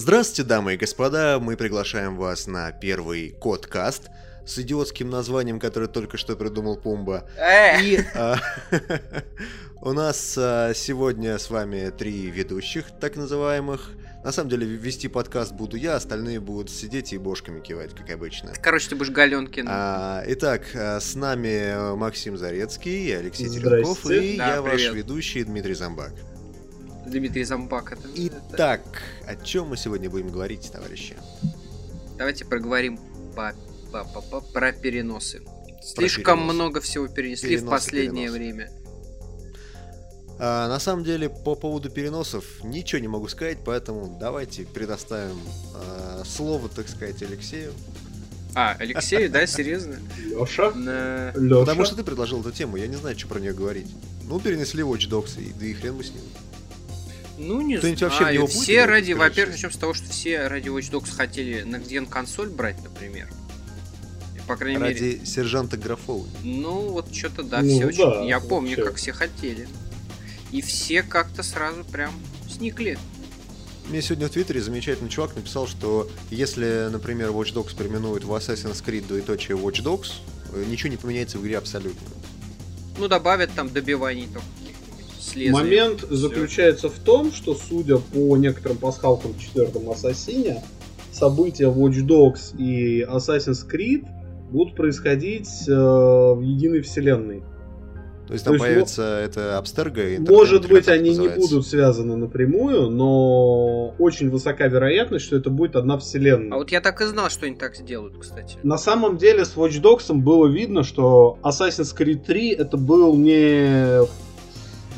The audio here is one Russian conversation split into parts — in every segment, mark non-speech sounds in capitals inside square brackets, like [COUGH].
Здравствуйте, дамы и господа, мы приглашаем вас на первый Кодкаст с идиотским названием, которое только что придумал Пумба. Э! И а, [LAUGHS] у нас а, сегодня с вами три ведущих, так называемых. На самом деле, вести подкаст буду я, остальные будут сидеть и бошками кивать, как обычно. Короче, ты будешь Галенкин. А, итак, а, с нами Максим Зарецкий, Алексей Теренков и Да, я ваш привет. ведущий Дмитрий Замбак. Дмитрий Замбак. Это, это- Итак, о чем мы сегодня будем говорить, товарищи? Давайте проговорим по, по- по- по- про переносы. Слишком переносы. много всего перенесли Переносы, в последнее переносы. время. А, на самом деле, по поводу переносов ничего не могу сказать, поэтому давайте предоставим а, слово, так сказать, Алексею. А, Алексей, да, серьезно? Леша. На- Леша. Потому что ты предложил эту тему, я не знаю, что про нее говорить. Ну, перенесли Watch Dogs, и, да и хрен бы с ним. Ну, не Кто-нибудь знаю. вообще в него будет все играть, ради, во-первых, начнем с того, что все ради Watch Dogs хотели на где консоль брать, например. По крайней мере. Ради сержанта Графоу. Ну, вот что-то да, Ну, все да, очень. Я помню, вообще. как все хотели. И все как-то сразу прям сникли. Мне сегодня в Твиттере замечательный чувак написал, что если, например, Watch Dogs переименуют в Assassin's Creed двоеточие Watch Dogs, э, ничего не поменяется в игре абсолютно. Ну, добавят там добиваний только с лезвием. Момент Всё. заключается в том, что, судя по некоторым пасхалкам в четвертом Ассасине, события Watch Dogs и Assassin's Creed будут происходить э, в единой вселенной. То есть То там есть, появится это Абстерго и Может быть, они не называется. будут связаны напрямую, но очень высока вероятность, что это будет одна вселенная. А вот я так и знал, что они так сделают, кстати. На самом деле с Watch Dogs было видно, что Assassin's Creed 3 это был не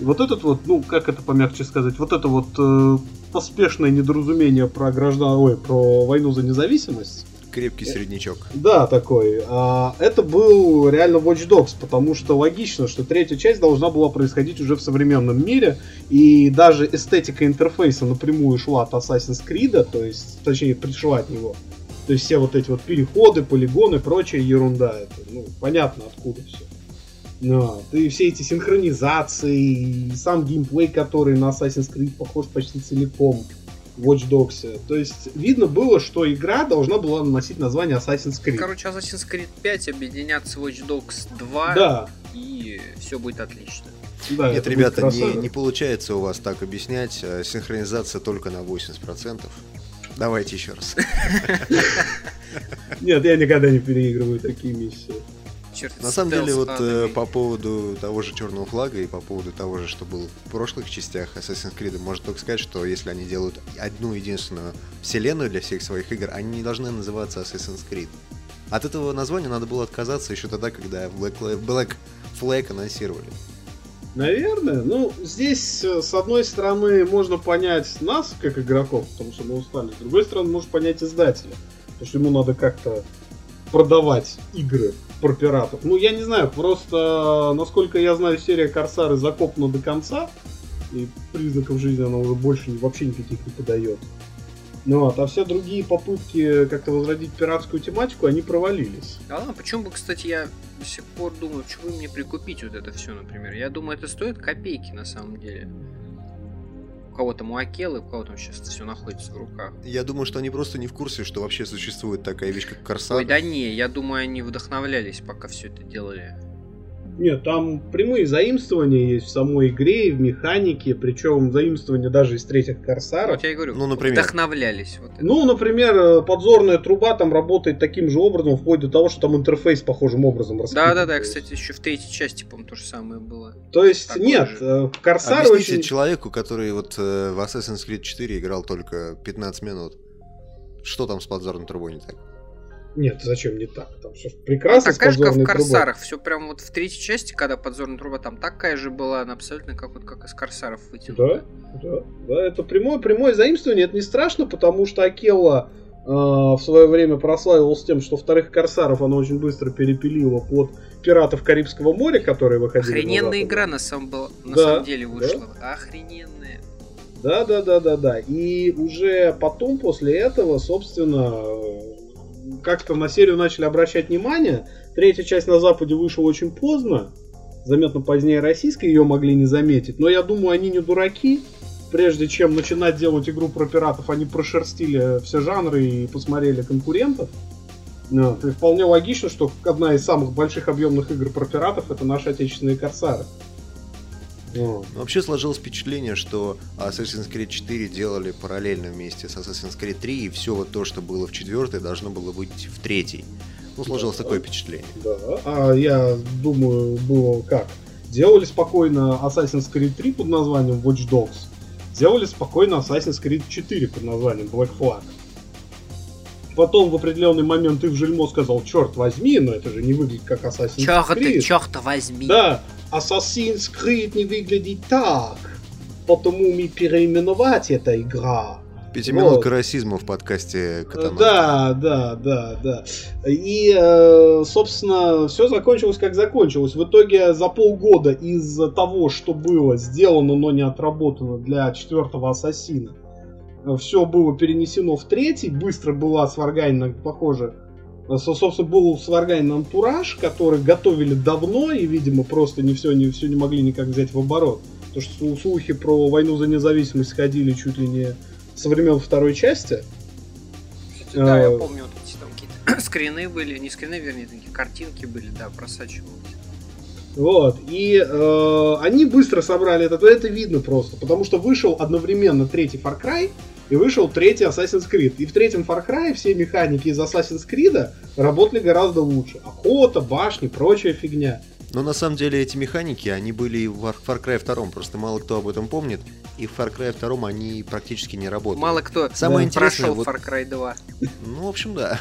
вот этот вот, ну как это помягче сказать, вот это вот э, поспешное недоразумение про граждан, ой, про войну за независимость. Крепкий среднячок. Да, такой. А, это был реально Watch Dogs, потому что логично, что третья часть должна была происходить уже в современном мире, и даже эстетика интерфейса напрямую шла от Assassin's Creed, то есть, точнее, пришла от него. То есть все вот эти вот переходы, полигоны, прочая ерунда. Это, ну, понятно откуда все. Ну, и все эти синхронизации, и сам геймплей, который на Assassin's Creed похож почти целиком в Watch Dogs. То есть видно было, что игра должна была носить название Assassin's Creed. Короче, Assassin's Creed 5 объединят с Watch Dogs 2, Да, и все будет отлично. да. Нет, ребята, не, не получается у вас так объяснять. Э, Синхронизация только на 80%. Давайте еще раз. [LAUGHS] Нет, я никогда не переигрываю такие миссии. Черт, На самом деле, вот э, по поводу того же Черного флага и по поводу того же, что было в прошлых частях Assassin's Creed, можно только сказать, что если они делают одну единственную вселенную для всех своих игр, они не должны называться Assassin's Creed. От этого названия надо было отказаться еще тогда, когда Black, Black Flag анонсировали. Наверное. Ну, здесь, э, с одной стороны, можно понять нас, как игроков, потому что мы устали. С другой стороны, можно понять издателя. Потому что ему надо как-то продавать игры про пиратов. Ну, я не знаю, просто, насколько я знаю, серия Корсары закопана до конца. И признаков жизни она уже больше вообще никаких не подает. Ну вот, а все другие попытки как-то возродить пиратскую тематику, они провалились. Да ладно, почему бы, кстати, я до сих пор думаю, почему бы мне прикупить вот это все, например. Я думаю, это стоит копейки на самом деле. Кого там у Акелы, у кого там сейчас все находится в руках. Я думаю, что они просто не в курсе, что вообще существует такая вещь, как Корсар. Ой, да не, я думаю, они вдохновлялись, пока все это делали. Нет, там прямые заимствования есть в самой игре и в механике, причем заимствования даже из третьих корсаров. Вот я и говорю, Ну, например. вдохновлялись. Вот это. Ну, например, э, подзорная труба там работает таким же образом, вплоть до того, что там интерфейс похожим образом да, расписан. да, да, есть- кстати, еще в третьей части, по-моему, то же самое было. То есть, такой нет, же. э, корсары Объясните очень... человеку, который вот э, в Assassin's Creed 4 играл только 15 минут. Что там с подзорной трубой не так? Нет, зачем не так? Там все А прекрасно с такая же, как в подзорной трубой. Корсарах. Все прям вот в третьей части, когда подзорная труба там такая же была, она абсолютно как вот как из Корсаров вытянута. Да, да, да, это прямое, прямое заимствование, это не страшно, потому что Акелла э, в свое время прославилась тем, что вторых корсаров она очень быстро перепилила под пиратов Карибского моря, которые выходили. на Охрененная игра на самом, был- на Да, самом деле да. вышла. Охрененная. Да, да, да, да, да. И уже потом, после этого, собственно, как-то на серию начали обращать внимание. Третья часть на Западе вышла очень поздно. Заметно позднее российской ее могли не заметить. Но я думаю, они не дураки. прежде чем начинать делать игру про пиратов, они прошерстили все жанры и посмотрели конкурентов. Вот. И вполне логично, что одна из самых больших объемных игр про пиратов это наши отечественные корсары. Вот. Вообще сложилось впечатление, что Assassin's Creed 4 делали параллельно вместе с Assassin's Creed 3, и все вот то, что было в четвертой, должно было быть в третьей. Ну, сложилось да. такое впечатление. Да, а я думаю, было как? Делали спокойно Assassin's Creed 3 под названием Watch Dogs, делали спокойно Assassin's Creed 4 под названием Black Flag. Потом в определенный момент их жильмо сказал, черт возьми, но это же не выглядит как Assassin's черт, Creed. Черт возьми. Да, Assassin's Creed не выглядит так, потому мы переименовать эта игра. Пятиминутка вот. расизма в подкасте Катана. Да, да, да, да. И, э, собственно, все закончилось как закончилось. В итоге за полгода из того, что было сделано, но не отработано для четвертого Ассасина, все было перенесено в третий, быстро была сварганина, похоже, собственно, был сварганин антураж, который готовили давно и, видимо, просто не все не, все не могли никак взять в оборот. Потому что слухи про войну за независимость ходили чуть ли не со времен второй части. Да, я а, помню, вот эти там какие-то [CLEARS THROAT] скрины были, не скрины, вернее, такие картинки были, да, просачивались. Вот, и э, они быстро собрали это, это видно просто, потому что вышел одновременно третий Far Cry и вышел третий Assassin's Creed. И в третьем Far Cry все механики из Assassin's Creed работали гораздо лучше. Охота, башни, прочая фигня. Но на самом деле эти механики, они были и в Far Cry 2, просто мало кто об этом помнит. И в Far Cry 2 они практически не работают. Мало кто самое да. интересное, прошел вот... Far Cry 2. Ну, в общем, да.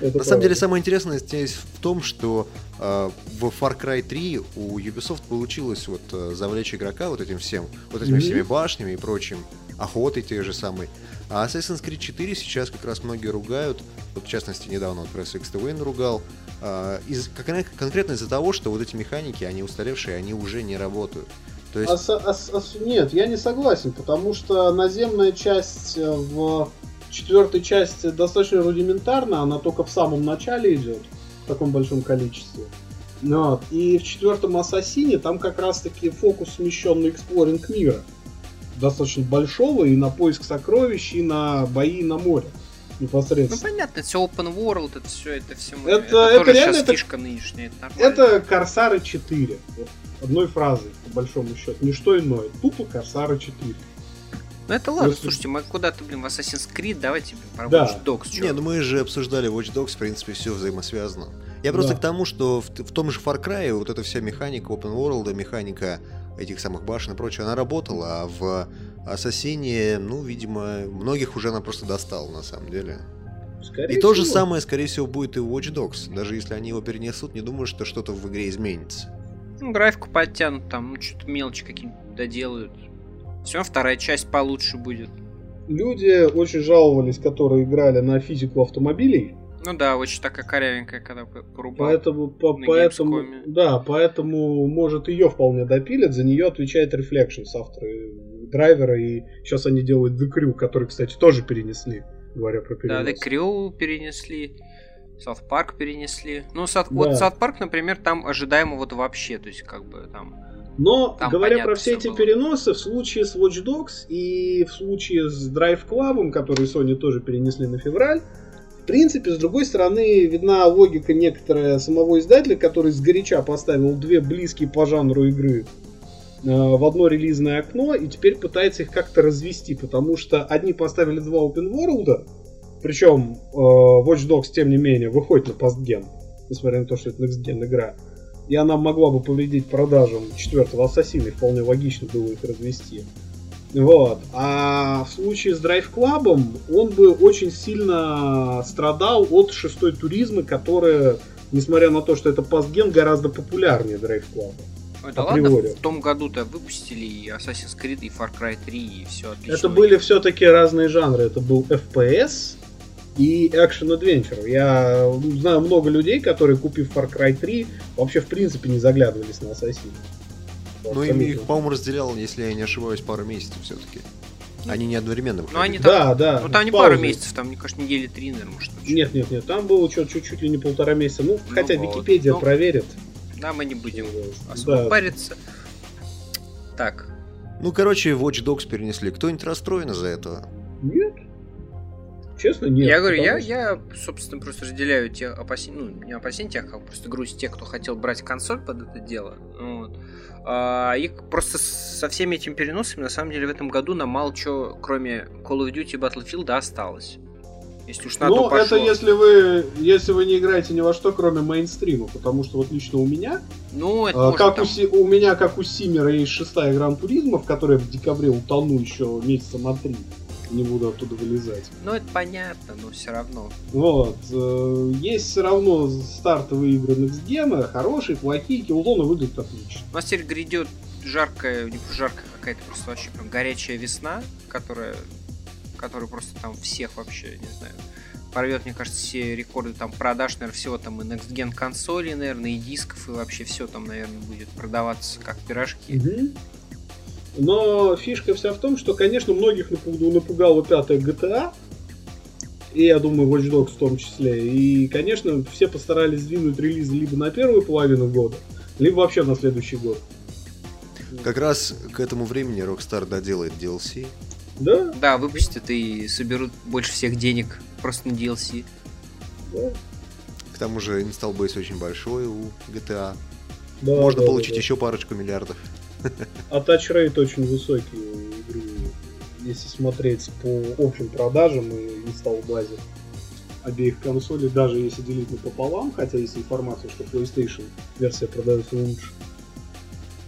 Это на самом деле, самое интересное здесь в том, что э, в Far Cry 3 у Ubisoft получилось вот э, завлечь игрока вот этим всем, вот этими mm-hmm. всеми башнями и прочим, охотой те же самой. А Assassin's Creed 4 сейчас как раз многие ругают, вот в частности недавно вот Press X Wayne ругал, э, из, конкретно из-за того, что вот эти механики, они устаревшие, они уже не работают. То есть... а, а, а, нет, я не согласен, потому что наземная часть э, в четвертой части достаточно рудиментарна, она только в самом начале идет в таком большом количестве. Вот. И в четвертом Ассасине там как раз-таки фокус смещен на эксплоринг мира. Достаточно большого и на поиск сокровищ, и на бои на море непосредственно. Ну понятно, это все open world, это все, это все. Это, это, это тоже реально это, фишка нынешняя, это нормально. Это Корсары 4. одной фразой, по большому счету. Не что иное. Тупо Корсары 4. Ну это ладно, Если... слушайте, мы куда-то, блин, в Assassin's Creed, давайте, блин, про да. Watch Dogs. Чё? Не, ну мы же обсуждали Watch Dogs, в принципе, все взаимосвязано. Я просто да. к тому, что в, в том же Far Cry вот эта вся механика open world, механика этих самых башен и прочее, она работала, а в Ассасине, ну, видимо, многих уже она просто достала, на самом деле. Скорее и всего. то же самое, скорее всего, будет и у Watch Dogs. Даже если они его перенесут, не думаю, что что-то в игре изменится. Ну, графику подтянут, там ну, что-то мелочи какие-нибудь доделают. Все, вторая часть получше будет. Люди очень жаловались, которые играли на физику автомобилей. Ну да, очень такая корявенькая, когда порубал. Поэтому, по, поэтому, да, поэтому, может, ее вполне допилят. За нее отвечает Reflections, авторы драйвера, и сейчас они делают The Crew, который, кстати, тоже перенесли, говоря про перенос. Да, The Crew перенесли. South Park перенесли. Ну, South, да. вот South Park, например, там ожидаемо вот вообще, то есть как бы там... Но, там говоря про все эти было. переносы, в случае с Watch Dogs и в случае с Drive Club, который Sony тоже перенесли на февраль, принципе, с другой стороны, видна логика некоторая самого издателя, который сгоряча поставил две близкие по жанру игры э, в одно релизное окно и теперь пытается их как-то развести, потому что одни поставили два open world, причем э, Watch Dogs, тем не менее, выходит на постген, несмотря на то, что это Next Gen игра. И она могла бы повредить продажам четвертого Ассасина, и вполне логично было их развести. Вот. А в случае с Drive Club он бы очень сильно страдал от шестой туризма, которая, несмотря на то, что это постген, гораздо популярнее Drive Club. Это ладно, в том году-то выпустили и Assassin's Creed, и Far Cry 3, и все отлично. Это были все-таки разные жанры. Это был FPS, и Action Adventure. Я знаю много людей, которые, купив Far Cry 3, вообще в принципе не заглядывались на Assassin. Ну, им их, по-моему, разделял, если я не ошибаюсь, пару месяцев все-таки. Они не одновременно выходили. Ну, они там, да, да. Ну, там не пару месяцев, там, мне кажется, недели три, наверное, может. Нет, нет, нет, там было чуть-чуть ли не полтора месяца. Ну, ну хотя вот. Википедия ну, проверит. Да, мы не будем особо да. париться. Так, Ну, короче, Watch Dogs перенесли. Кто-нибудь расстроен из-за этого? Нет. Честно, нет. я говорю, я, что- я, собственно, просто разделяю те опасения, ну, не опасения тех, а просто грусть тех, кто хотел брать консоль под это дело. Вот. А, и просто со всеми этими переносами, на самом деле, в этом году нам мало чего, кроме Call of Duty и Battlefield, осталось. Если уж на Ну, то это пошло. если вы, если вы не играете ни во что, кроме мейнстрима, потому что вот лично у меня, Ну, это а, как там- у, Си- у меня, как у Симера, есть шестая Гран Туризма, в которой в декабре утону еще месяца на три. Не буду оттуда вылезать. Ну, это понятно, но все равно. Вот. э, Есть все равно стартовые игры Next Gen, хорошие, плохие, Killzone выглядит отлично. У нас теперь грядет жаркая, не жаркая какая-то просто вообще прям горячая весна, которая, которая просто там всех вообще, не знаю, порвет, мне кажется, все рекорды там продаж, наверное, всего там и Next Gen консолей, наверное, и дисков, и вообще все там, наверное, будет продаваться как пирожки. Но фишка вся в том, что, конечно, многих напуг- напугала пятая GTA, и, я думаю, Watch Dogs в том числе. И, конечно, все постарались сдвинуть релизы либо на первую половину года, либо вообще на следующий год. Как раз к этому времени Rockstar доделает DLC. Да, Да, выпустят и соберут больше всех денег просто на DLC. да. К тому же install base очень большой у GTA. да, Можно да, получить да, да. еще парочку миллиардов. А тачрейт очень высокий у игры, если смотреть по общим продажам и инсталл базе обеих консолей, даже если делить напополам, хотя есть информация, что PlayStation версия продается лучше,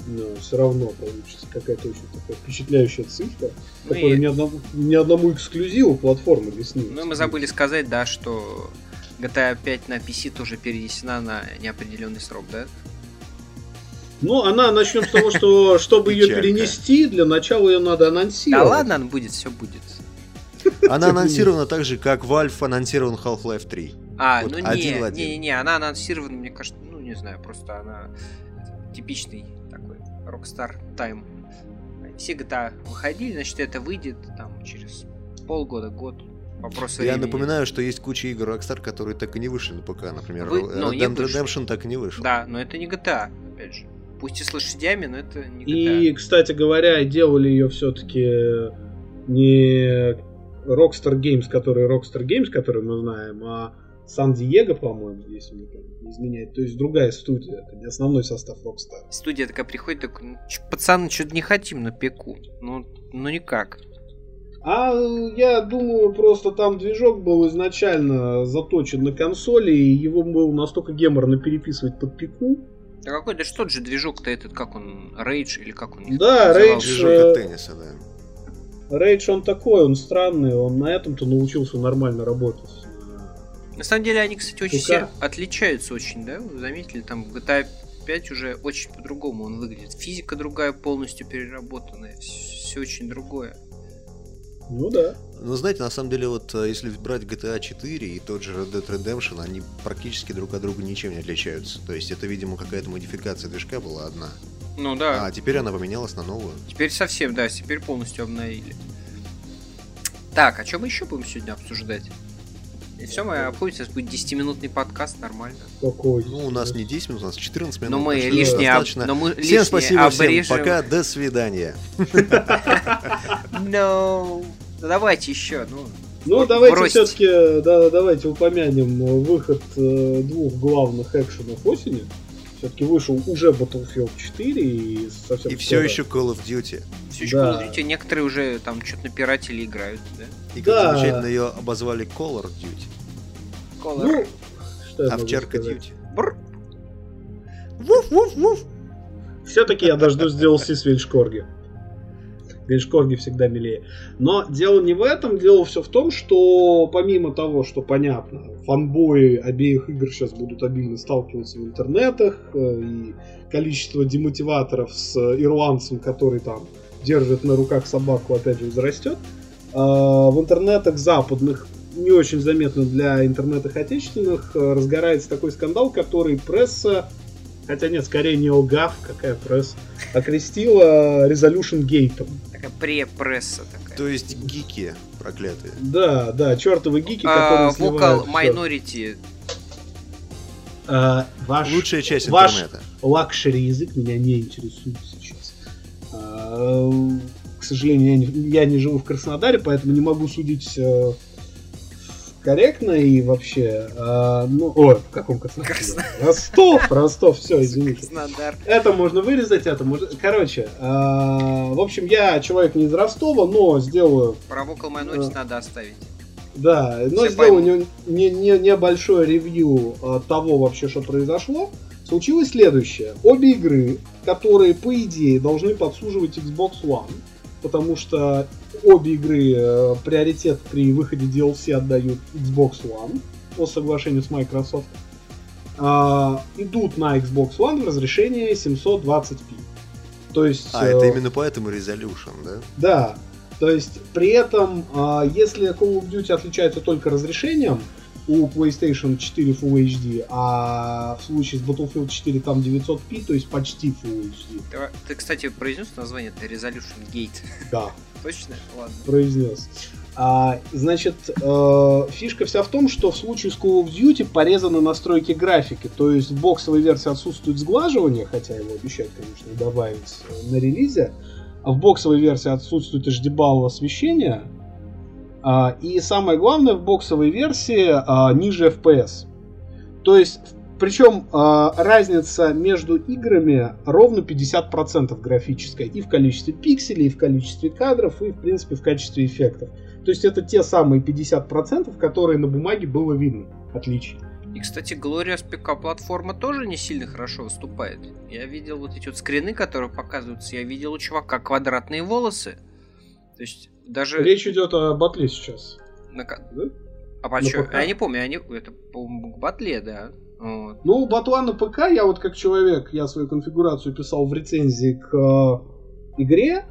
но все равно получится какая-то очень такая впечатляющая цифра, Ну которая и- ни, одному, ни одному эксклюзиву платформы не снилась. Ну и мы забыли сказать, да, что GTA 5 на PC тоже перенесена на неопределенный срок, да? Ну, она начнем с того, что [LAUGHS] чтобы ее перенести, для начала ее надо Да анонсировать. ладно, она будет, все будет. Она анонсирована так же, как Valve анонсирован Half-Life 3. А, Вот ну один не, один. не, не, она анонсирована, мне кажется, ну не знаю, просто она типичный такой Rockstar Time. Все GTA выходили, значит это выйдет там через полгода, год. Вопрос Я времени. напоминаю, что есть куча игр Rockstar, которые так и не вышли на ПК. Например, Вы- ну, Red не Dead. Redemption так и не вышел. Да, но это не GTA, опять же. Пусть и с лошадями, но это не И, GTA. кстати говоря, делали ее все-таки не Rockstar Games, который Rockstar Games, который мы знаем, а Сан Диего, по-моему, если мне не изменяет. То есть другая студия, это не основной состав Rockstar. Студия такая приходит, такой, «Ну, пацаны, что-то не хотим на пеку. Ну, ну никак. А я думаю, просто там движок был изначально заточен на консоли, и его было настолько геморно переписывать под пику. Да какой, да что же движок-то этот, как он, Rage или как он? Да? Rage, Движок э, от тенниса, да. Рейдж он такой, он странный, он на этом-то научился нормально работать. На самом деле они, кстати, очень все отличаются очень, да? Вы заметили, там в GTA 5 уже очень по-другому он выглядит. Физика другая, полностью переработанная. Все очень другое. Ну да. Ну, знаете, на самом деле, вот э, если брать GTA 4 и тот же Red Dead Redemption, они практически друг от друга ничем не отличаются. То есть это, видимо, какая-то модификация движка была одна. Ну да. А теперь она поменялась на новую. Теперь совсем, да, теперь полностью обновили. Так, а что мы еще будем сегодня обсуждать? И все, мы обходим, сейчас будет 10-минутный подкаст, нормально. Какой. Ну, у нас не 10 минут, у нас 14 минут. Но мы что лишнее, об- достаточно. но мы Всем лишнее спасибо, всем обрежем. пока, до свидания. [LAUGHS] No. Ну, давайте еще, ну. Ну, давайте все-таки да, давайте упомянем э, выход э, двух главных экшенов осени. Все-таки вышел уже Battlefield 4 и совсем И все скоро- еще Call of Duty. Все еще Да. Call of Duty, некоторые уже там что-то напиратели играют, да? И как Да. замечательно ее обозвали Call of Duty. Color. Ну, что я могу Овчарка? Duty. Бррр. Все-таки я дождусь DLC с Вельшкорги всегда милее. Но дело не в этом, дело все в том, что помимо того, что понятно, фанбои обеих игр сейчас будут обильно сталкиваться в интернетах, э, и количество демотиваторов с ирландцем, который там держит на руках собаку, опять же, возрастет. А В интернетах западных, не очень заметно для интернетах отечественных, э, разгорается такой скандал, который пресса Хотя нет, скорее не ОГАФ, какая пресса, окрестила Resolution Gate. Такая пресса такая. То есть гики проклятые. Да, да, чертовы гики, А, которые всё. Minority. А, Ваш Лучшая часть ваш- интернета. luxury язык меня не интересует сейчас. А, к сожалению, я не, я не живу в Краснодаре, поэтому не могу судить э, корректно и вообще... Э, ну, о, в каком Краснодаре? Краснодар. Ростов, Ростов, все, извините. Краснодар. Это можно вырезать, это можно... Короче, э, в общем, я человек не из Ростова, но сделаю Про Vocal Minority надо оставить. да, но Все сделаю не, не, не- небольшое ревью э, того вообще, что произошло. Случилось следующее. Обе игры, которые, по идее, должны подсуживать Xbox One, потому что обе игры э, приоритет при выходе DLC отдают Xbox One по соглашению с Microsoft, а, идут на Xbox One в разрешении 720p. То есть... А, э, это именно поэтому Resolution, да? да, то есть при этом, а, если Call of Duty отличается только разрешением, у PlayStation 4 Full HD, а в случае с Battlefield 4 там 900p, то есть почти Full HD. Ты, ты, кстати, произнес название? Это Resolution Gate. Да, [LAUGHS] Точно? Ладно. произнес. А, значит, э, фишка вся в том, что в случае с Call of Duty порезаны настройки графики, то есть в боксовой версии отсутствует сглаживание, хотя его обещают, конечно, добавить э, на релизе, а в боксовой версии отсутствует HDBAL освещение, и самое главное, в боксовой версии а, ниже FPS. То есть, причем а, разница между играми ровно 50% графическая и в количестве пикселей, и в количестве кадров, и в принципе в качестве эффектов. То есть это те самые 50%, которые на бумаге было видно. Отлично. И, кстати, Glorious ПК платформа тоже не сильно хорошо выступает. Я видел вот эти вот скрины, которые показываются. Я видел у чувака квадратные волосы. То есть даже... Речь идет о батле сейчас. на да? А по на чё? ПК. Я не помню, они... это по-моему к батле, да. Вот. Ну, батла на ПК, я вот как человек, я свою конфигурацию писал в рецензии к э, игре,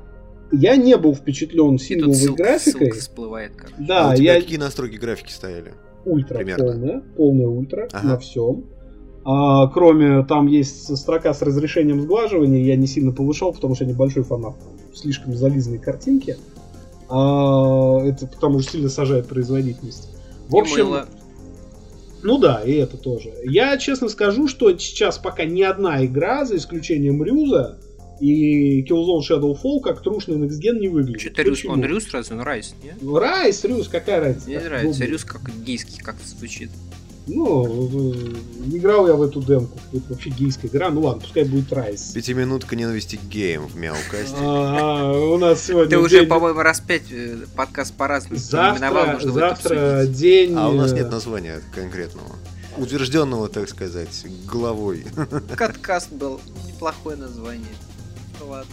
я не был впечатлен сингловой ссылка, графикой. ссылка всплывает как. Да, а у тебя я какие настройки графики стояли? ультра примерно? полная, полная ультра Ага. на всем. А, кроме там есть строка с разрешением сглаживания, я не сильно повышал, потому что я небольшой фанат слишком зализанной картинки. А, это потому что сильно сажает производительность. В общем, мыло. ну да, и это тоже. Я честно скажу, что сейчас пока ни одна игра, за исключением Рюза и Killzone Shadowfall, как трушный Next Gen не выглядит. Что-то Рюс, Почему? он Рюс разве? Он Райс, не? Райс, Рюз, какая разница? Мне нравится. Рюс как гейский как-то звучит. Ну, э, играл я в эту демку. Это вообще гейская игра. Ну ладно, пускай будет Райс. Пятиминутка ненависти к геям в Мяукасте. А, у нас сегодня Ты уже, по-моему, раз пять э, подкаст по-разному именовал, завтра, нужно будет завтра день... А у нас э, нет названия конкретного. Утвержденного, так сказать, головой. Каткаст был неплохое название. Ну ладно.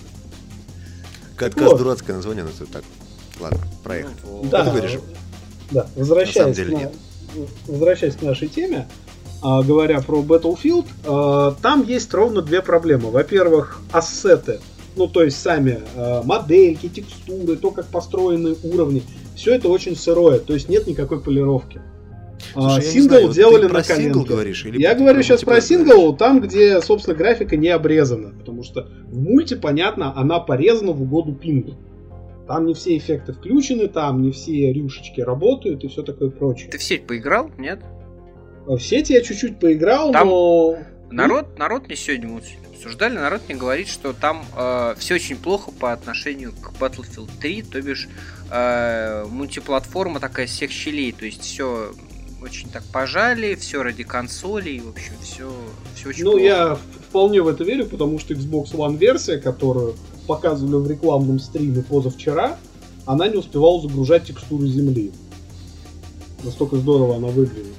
Каткаст Вот. дурацкое название, но это так. Ладно, проехали. Ну. Да, Это вырежем. Да, возвращаясь, На самом деле на- возвращаясь к нашей теме, а, говоря про Battlefield, а, там есть ровно две проблемы. Во-первых, ассеты, ну то есть сами а, модельки, текстуры, то, как построены уровни, все это очень сырое, то есть нет никакой полировки. Слушай, сингл знаю, вот делали ты на коленке. говоришь? Или Я говорю сейчас про сингл, там, где, собственно, графика не обрезана. Потому что в мульте, понятно, она порезана в угоду пингу. Там не все эффекты включены, там не все рюшечки работают и все такое прочее. Ты в сеть поиграл? Нет? В сети я чуть-чуть поиграл, Там- но... Народ, народ мне сегодня мы обсуждали, народ мне говорит, что там все очень плохо по отношению к Battlefield 3, то бишь э, мультиплатформа такая всех щелей, то есть все очень так пожали, все ради консолей, в общем, все, все очень Ну, плохо. я вполне в это верю, потому что Xbox One версия, которую показывали в рекламном стриме позавчера, она не успевала загружать текстуры земли. Настолько здорово она выглядит.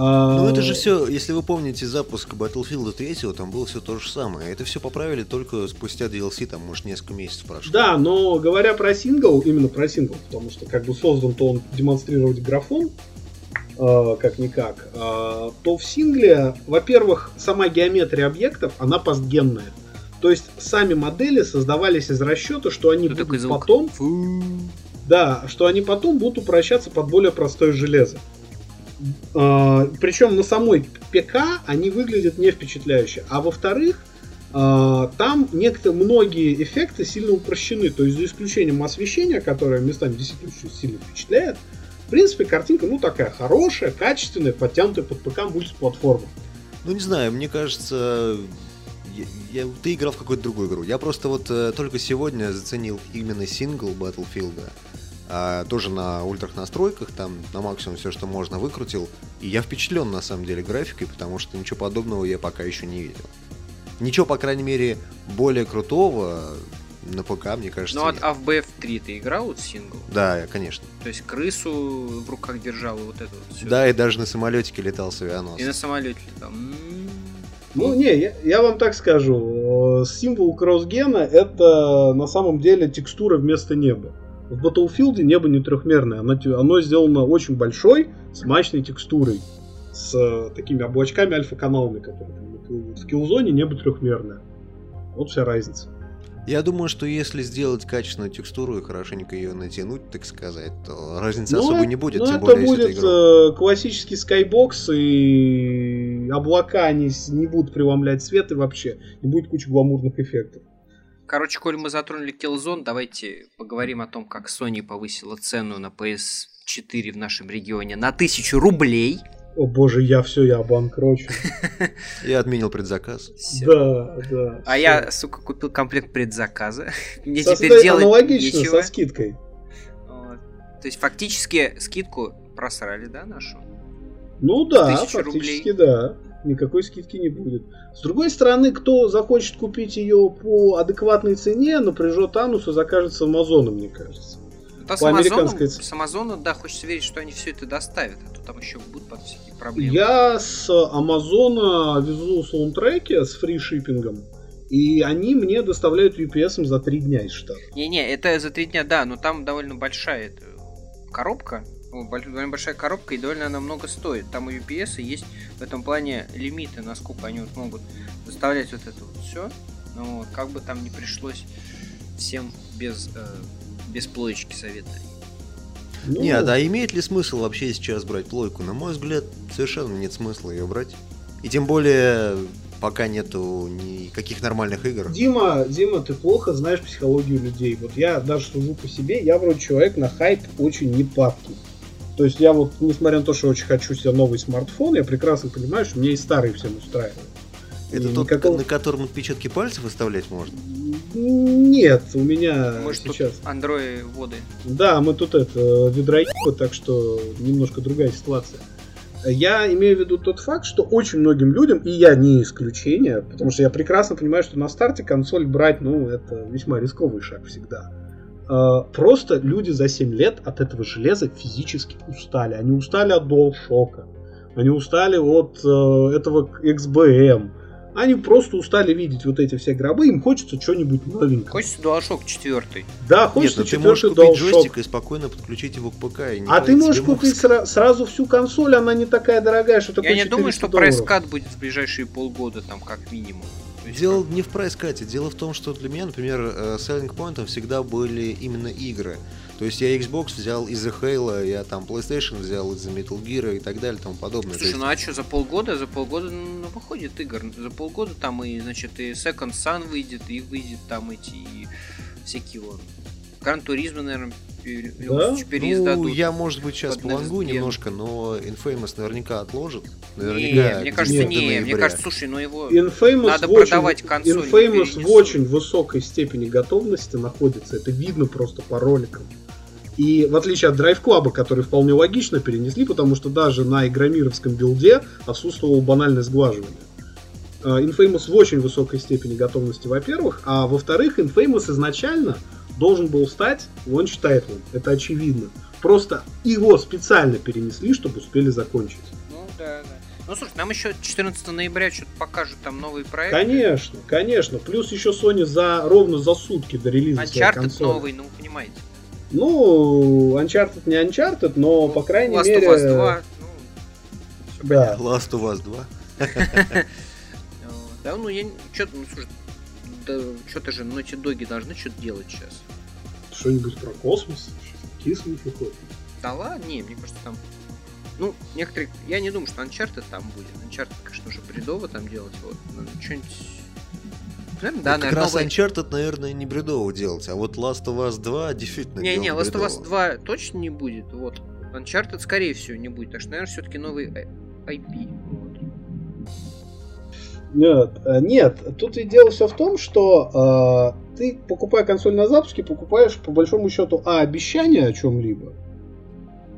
А, Ну это же все, если вы помните запуск Battlefield 3, там было все то же самое. Это все поправили только спустя DLC, там, может, несколько месяцев прошло. Да, но говоря про сингл, именно про сингл, потому что как бы создан-то он демонстрировать графон, э, как-никак, э, то в сингле, во-первых, сама геометрия объектов, она постгенная. То есть сами модели создавались из расчета, что они такой будут потом, Фу. да, что они потом будут упрощаться под более простое железо. причем на самой ПК они выглядят не впечатляюще. А во-вторых, а, там некоторые, многие эффекты сильно упрощены. То есть за исключением освещения, которое местами действительно очень сильно впечатляет, в принципе, картинка, ну, такая хорошая, качественная, подтянутая под ПК мультиплатформа. Ну не знаю, мне кажется, я, ты играл в какую-то другую игру. Я просто вот э, только сегодня заценил именно сингл Battlefield. А, тоже на ультрах настройках, там на максимум все, что можно, выкрутил. И я впечатлен на самом деле графикой, потому что ничего подобного я пока еще не видел. Ничего, по крайней мере, более крутого на ПК, мне кажется. Ну, нет. а в BF3 ты играл вот сингл? Да, конечно. То есть крысу в руках держал и вот это вот всё. Да, и даже на самолетике летал с авианосцем. И на самолете летал. М. Ну, не, я, я вам так скажу. э, Символ кроссгена это на самом деле текстура вместо неба. В Battlefield небо не трехмерное, оно, оно сделано очень большой, с мощной текстурой, с э, такими облачками альфа-каналами, которые. В Killzone небо трехмерное. Вот вся разница. Я думаю, что если сделать качественную текстуру и хорошенько ее натянуть, так сказать, то разницы Ну, особо э- не будет, ну, тем это более, если будет это игра. э, классический скайбокс, и облака они не будут преломлять свет, и вообще не будет куча гламурных эффектов. Короче, коль мы затронули Killzone, давайте поговорим о том, как Sony повысила цену на PS4 в нашем регионе на 1000 рублей. О боже, я все, я обанкрочу. [LAUGHS] Я отменил предзаказ. Да, да. А я, сука, купил комплект предзаказа. [LAUGHS] Мне Со- теперь делать аналогично, нечего. со скидкой. Вот. То есть фактически скидку просрали, да, нашу? Ну да, фактически да. Никакой скидки не будет. С другой стороны, кто захочет купить ее по адекватной цене, напряжет анус и закажет с Амазона, мне кажется. Да, с, По Амазоном, американской ц- с Амазона, да, хочется верить, что они все это доставят, а то там еще будут под всякие проблемы. Я с Амазона везу саундтреки с фри-шиппингом, и они мне доставляют UPS за три дня из штата. Не-не, это за три дня, да, но там довольно большая эта коробка, довольно большая коробка и довольно она много стоит. Там у UPS есть в этом плане лимиты, насколько они вот могут доставлять вот это вот все. Вот, как бы там не пришлось всем без, э, без плоечки советовать. Ну, Нет, а имеет ли смысл вообще сейчас брать плойку? На мой взгляд, совершенно нет смысла ее брать. И тем более, пока нету никаких нормальных игр. Дима, Дима, ты плохо знаешь психологию людей. Вот я даже сужу по себе, я вроде человек на хайп очень не падкий. То есть я вот, несмотря на то, что очень хочу себе новый смартфон, я прекрасно понимаю, что мне и старый всем устраивает. Это И тот, никакого- на котором отпечатки пальцев выставлять можно? Нет, у меня Может, сейчас... тут андрои воды. Да, мы тут это, ведроебы, так что немножко другая ситуация. Я имею в виду тот факт, что очень многим людям, и я не исключение, потому что я прекрасно понимаю, что на старте консоль брать, ну, это весьма рисковый шаг всегда. А, Просто люди за 7 лет от этого железа физически устали. Они устали от DualShock, они устали от э, этого XBM, они просто устали видеть вот эти все гробы, им хочется что-нибудь новенького. Хочется DualShock 4. Да, Нет, хочется ну ты можешь купить DualShock. джойстик и спокойно подключить его к ПК. И не А ты можешь купить сра- сразу всю консоль, она не такая дорогая, что такое Я не думаю, 400 что долларов. прайскат будет в ближайшие полгода, там, как минимум. Дело не в прайс-кате, дело в том, что для меня, например, э, selling point всегда были именно игры. То есть я Xbox взял из-за Halo, я там PlayStation взял из-за Metal Gear и так далее и тому подобное. Слушай, есть- ну а что, за полгода, за полгода ну, выходит игр. За полгода там и, значит, и Second Sun выйдет, и выйдет там эти и всякие вот. Гран Туризма, наверное, Да? переиздадут. Ну, я, может быть, сейчас Gen. немножко, но Infamous наверняка отложит. Не, Наверняка. мне кажется, до не. Мне кажется, слушай, ну его... Infamous Надо очень- продавать консоль, не Infamous в очень высокой степени готовности находится. Это видно просто по роликам. И в отличие от Drive Club, который вполне логично перенесли, потому что даже на игромировском билде отсутствовало банальное сглаживание. А, Infamous в очень высокой степени готовности, во-первых, а во-вторых, Infamous изначально должен был стать лонч тайтлом. Это очевидно. Просто его специально перенесли, чтобы успели закончить. Ну, да, да. Ну, слушай, нам еще 14 ноября что-то покажут там новый проект. Конечно, конечно. Плюс еще Sony за ровно за сутки до релиза своей Uncharted консоли. новый, ну, вы понимаете. Ну, Uncharted не Uncharted, но, по крайней Last мере... of Us 2, ну, Да. Last of Us 2. понятно. [LAUGHS] Да, ну, я... Что-то, ну, слушай, да, что-то же Naughty Dog должны что-то делать сейчас. Что-нибудь про космос? Кислый какой-то. Да ладно, не, мне кажется, там... Ну, некоторые... Я не думаю, что Uncharted там будет. Uncharted, конечно, уже бредово там делать. Вот. Ну, что-нибудь... Наверное, да, как наверное, раз новый- Uncharted, наверное, не бредово делать, а вот Last of Us 2 действительно Не-не, делать Last of Us бредово. 2 точно не будет. Вот. Uncharted, скорее всего, не будет. Так что, наверное, все-таки новый I- IP. Нет, э, нет, тут и дело все в том, что э, ты, покупая консоль на запуске, покупаешь по большому счету а обещание о чем-либо.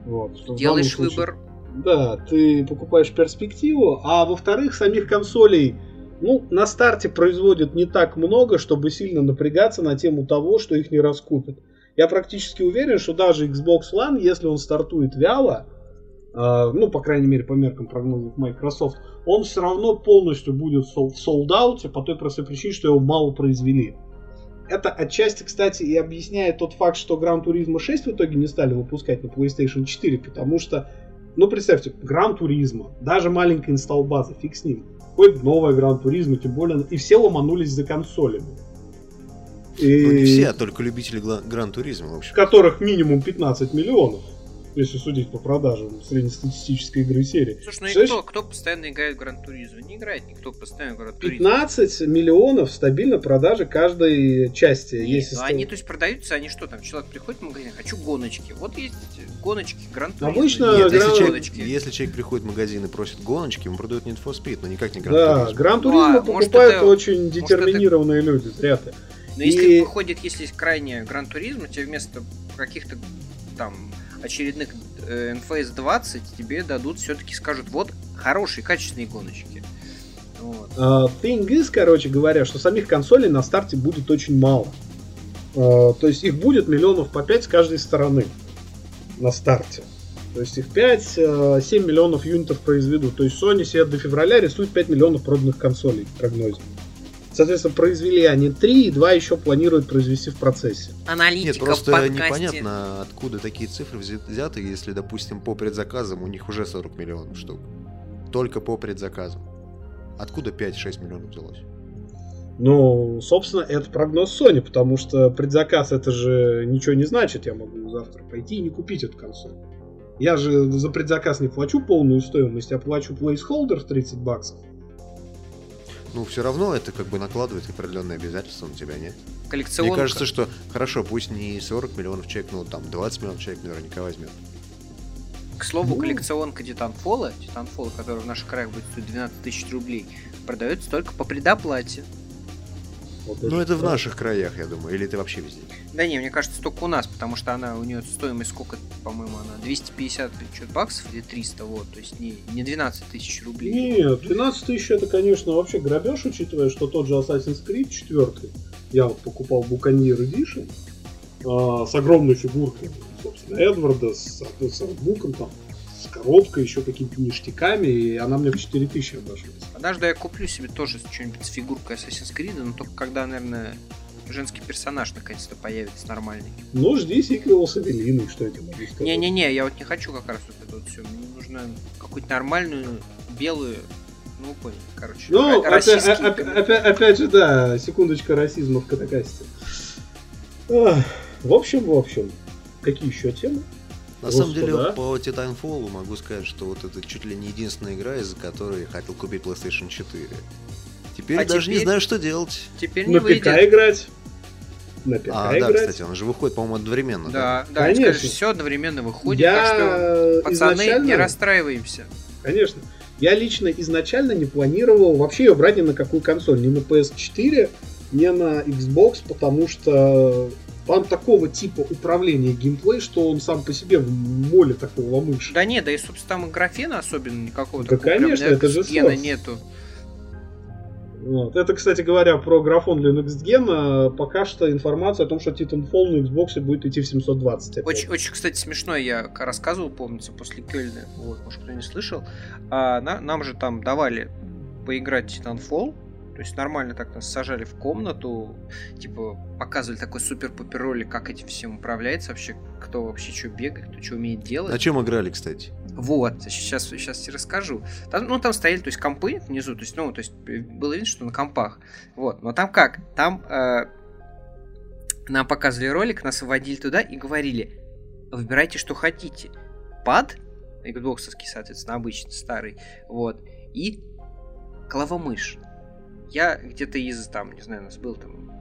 Вот, Делаешь выбор. Да, ты покупаешь перспективу, а во-вторых, самих консолей, ну, на старте производят не так много, чтобы сильно напрягаться на тему того, что их не раскупят. Я практически уверен, что даже Xbox One, если он стартует вяло, ну, по крайней мере, по меркам прогнозов Microsoft, он все равно полностью будет в солдауте по той простой причине, что его мало произвели. Это отчасти, кстати, и объясняет тот факт, что Gran Turismo 6 в итоге не стали выпускать на PlayStation 4, потому что, ну, представьте, Gran Turismo, даже маленькая инсталл-база, фиг с ним. Ходит новая Gran Turismo, тем более, и все ломанулись за консолями. И... Ну, не все, а только любители Гран Туризма, в общем. Которых минимум 15 миллионов если судить по продажам среднестатистической игры серии. Слушай, ну и кто, кто постоянно играет в Гран Туризм? Не играет никто постоянно в Гран Туризм. 15 миллионов стабильно продажи каждой части. Нет, если ну, они то есть продаются, они что там, человек приходит в магазин, хочу гоночки. Вот есть гоночки, Гран Туризм. Обычно Нет, если, человек, если человек приходит в магазин и просит гоночки, ему продают Need for Speed, но никак не Гран Да, Гран Туризм ну, а, покупают это, очень детерминированные это... люди, зря ты. Но и... если выходит, если есть крайне Гран Туризм, тебе вместо каких-то там очередных э, NFS 20 тебе дадут, все-таки скажут, вот хорошие, качественные гоночки. Вот. Uh, thing is, короче говоря, что самих консолей на старте будет очень мало. Uh, то есть их будет миллионов по 5 с каждой стороны на старте. То есть их 5-7 uh, миллионов юнитов произведут. То есть Sony себе до февраля рисует 5 миллионов проданных консолей в прогнозе. Соответственно, произвели они три, и два еще планируют произвести в процессе. Аналитика Нет, просто непонятно, откуда такие цифры взяты, если, допустим, по предзаказам у них уже 40 миллионов штук. Только по предзаказам. Откуда 5-6 миллионов взялось? Ну, собственно, это прогноз Sony, потому что предзаказ это же ничего не значит. Я могу завтра пойти и не купить эту консоль. Я же за предзаказ не плачу полную стоимость, я плачу placeholder в 30 баксов ну, все равно это как бы накладывает определенные обязательства на тебя, нет? Коллекционка. Мне кажется, что хорошо, пусть не 40 миллионов человек, но там 20 миллионов человек наверняка возьмет. К слову, ну... коллекционка Титанфола, Титанфола, которая в наших краях будет стоить 12 тысяч рублей, продается только по предоплате. Вот ну, это в наших краях, я думаю, или это вообще везде? Да не, мне кажется, только у нас, потому что она, у нее стоимость сколько, по-моему, она 250 что баксов или 300, вот, то есть не, не 12 тысяч рублей. Нет, 12 тысяч это, конечно, вообще грабеж, учитывая, что тот же Assassin's Creed 4, я вот покупал Buccaneer Edition, а, с огромной фигуркой, собственно, Эдварда, с, с артбуком там, с коробкой, еще какими-то ништяками, и она мне в 4000 обошлась. Однажды я куплю себе тоже что-нибудь с фигуркой Assassin's Creed, но только когда, наверное, женский персонаж наконец-то появится нормальный. Ну, жди сиквел с Эвелиной, что я тебе могу сказать. Не-не-не, я вот не хочу как раз вот это вот все. Мне нужно какую-то нормальную, белую, ну, понял, короче. Ну, опять, опять, опять же, да, секундочка расизма в катакасте. В общем, в общем, какие еще темы? На Господа. самом деле, по Titanfall могу сказать, что вот это чуть ли не единственная игра, из-за которой я хотел купить PlayStation 4. Теперь а даже теперь... не знаю, что делать. Теперь не На выйдет. ПК играть. На ПК а, играть. да, кстати, он же выходит, по-моему, одновременно. Да, да, да конечно. Скажешь, все одновременно выходит, я так что, пацаны, изначально... не расстраиваемся. Конечно. Я лично изначально не планировал вообще ее брать ни на какую консоль, ни на PS4, ни на Xbox, потому что там такого типа управления геймплей, что он сам по себе в моле такого мыши. Да нет, да и, собственно, там и графена особенно никакого. Да, конечно, это же гена нету. Вот. Это, кстати говоря, про графон для Next Gen. Пока что информация о том, что Titanfall на Xbox будет идти в 720. Очень, очень, кстати, смешно. Я рассказывал, помнится, после Кельна. Вот, может, кто не слышал. А, на, нам же там давали поиграть Titanfall. То есть нормально так нас сажали в комнату, типа показывали такой супер-пупер ролик, как этим всем управляется вообще, кто вообще что бегает, кто что умеет делать. На чем играли, кстати? Вот, сейчас, сейчас тебе расскажу. Там, ну, там стояли, то есть, компы внизу, то есть, ну, то есть, было видно, что на компах. Вот, но там как? Там э, нам показывали ролик, нас вводили туда и говорили, выбирайте, что хотите. Пад, Xbox, соответственно, обычный, старый, вот, и клавомышь. Я где-то из, там, не знаю, у нас был там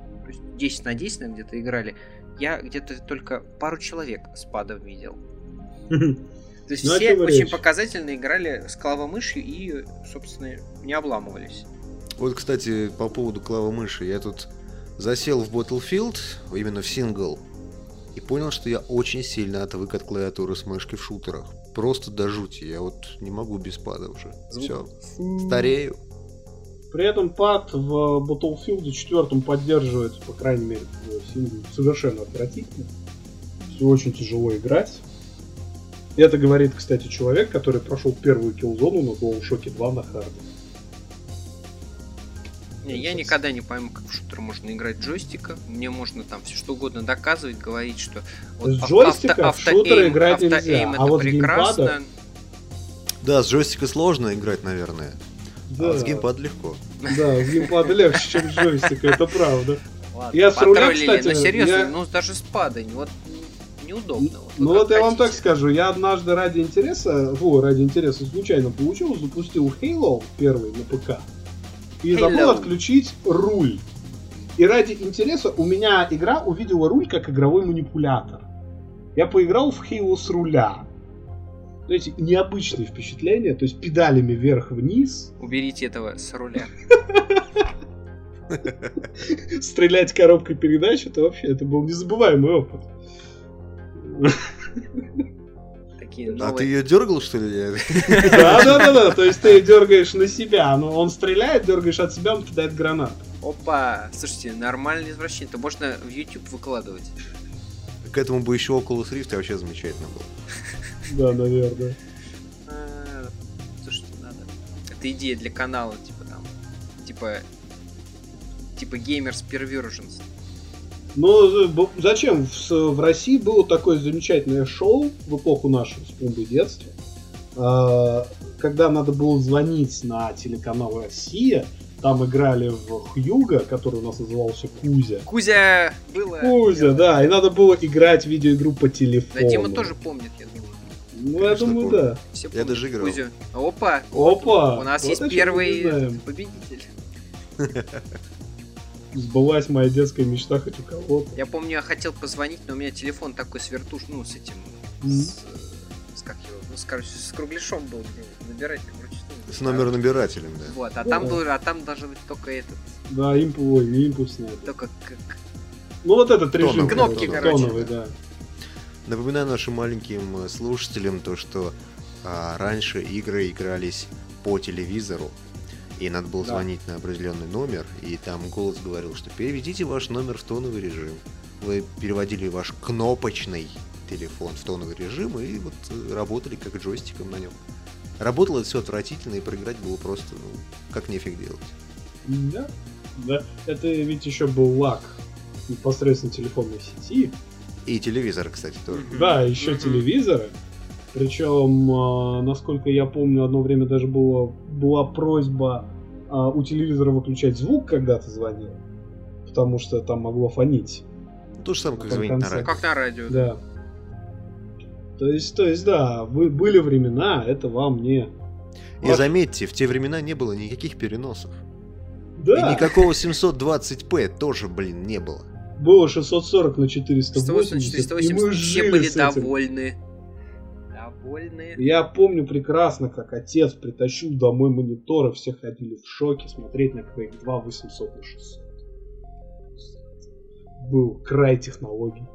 10 на 10, наверное, где-то играли. Я где-то только пару человек с падом видел. [LAUGHS] То есть ну, все очень показательно играли с клавомышью и, собственно, не обламывались. Вот, кстати, по поводу клавы мыши. Я тут засел в Battlefield, именно в сингл, и понял, что я очень сильно отвык от клавиатуры с мышки в шутерах. Просто до жути. Я вот не могу без пада уже. Все. Старею. При этом пад в Battlefield 4 поддерживается, по крайней мере, в сингле, совершенно отвратительно. Все очень тяжело играть. Это говорит, кстати, человек, который прошел первую киллзону на DualShock 2 на харде. Не, я никогда не пойму, как в шутер можно играть джойстика. Мне можно там все что угодно доказывать, говорить, что С ав- джойстика авто- в шутеры автоэйм- играть нельзя, а это вот с прекрасно. геймпада- Да, с джойстика сложно играть, наверное. Да, А с геймпада легко. да, с геймпада легче, чем с джойстика, это правда. Ладно, Я с руля, кстати, ну серьезно, я- ну даже с падань, вот неудобно. Вот, Ну как вот я вам так скажу, я однажды ради интереса, во, ради интереса случайно получил, запустил Halo первый на ПК и забыл отключить руль. И ради интереса у меня игра увидела руль как игровой манипулятор. Я поиграл в Halo с руля. Знаете, необычные впечатления, то есть педалями вверх-вниз, Уберите этого с руля. [LAUGHS] стрелять коробкой передач, это вообще, это был незабываемый опыт. Такие А ты новые. ее дергал, что ли? [LAUGHS] Да, да, да, да. То есть ты дергаешь на себя, но он стреляет, дергаешь от себя, он кидает гранат. Опа! Слушайте, нормальное извращение. Это можно в YouTube выкладывать. К этому бы еще Oculus Rift вообще замечательно было. Да, наверное. А, Слушайте, надо. Это идея для канала, типа там. Типа. Типа Gamers Perversions. Ну, зачем? В, России было такое замечательное шоу в эпоху нашего с Пумбой детства, э, когда надо было звонить на телеканал «Россия», там играли в Хьюга, который у нас назывался Кузя. Кузя было. Кузя, да, и надо было играть в видеоигру по телефону. Да, Дима тоже помнит, я думаю. Ну, я думаю, да. Все Я даже играл. Кузю. Опа! Опа! У нас вот есть первый победитель. [LAUGHS] Сбылась моя детская мечта хоть у кого-то. Я помню, я хотел позвонить, но у меня телефон такой с вертуш, ну, с этим, с, э, с как его, ну, с, короче, с кругляшом был, набирать, короче. ну, С номеронабирателем, да. Вот, а там был, а там должен быть только этот, Да, импульс, импульс нет. только как Ну вот этот режим. Кнопки, короче. Тоновый, да. Напоминаю нашим маленьким э, слушателям то, что а, раньше игры игрались по телевизору, и надо было Да. звонить на определенный номер, и там голос говорил, что переведите ваш номер в тоновый режим. Вы переводили ваш кнопочный телефон в тоновый режим и вот э, работали как джойстиком на нем. Работало все отвратительно, и проиграть было просто, ну, как нефиг делать. Да. Да. Это ведь еще был лак непосредственно телефонной сети. И телевизор, кстати, тоже. Да, еще телевизоры. Причем, а, насколько я помню, одно время даже было, была просьба а, у телевизора выключать звук, когда ты звонил. Потому что там могло фонить. То же самое, как звонить на радио. как на радио. Да. То есть, то есть, да, вы, были времена, это вам не... И заметьте, в те времена не было никаких переносов. Да, И никакого 720p тоже, блин, не было. Было 640 на 480, 480, и мы все жили были довольны. Довольны. Я помню прекрасно, как отец притащил домой мониторы, все ходили в шоке смотреть на Quake 2 800 на 600. Был край технологий.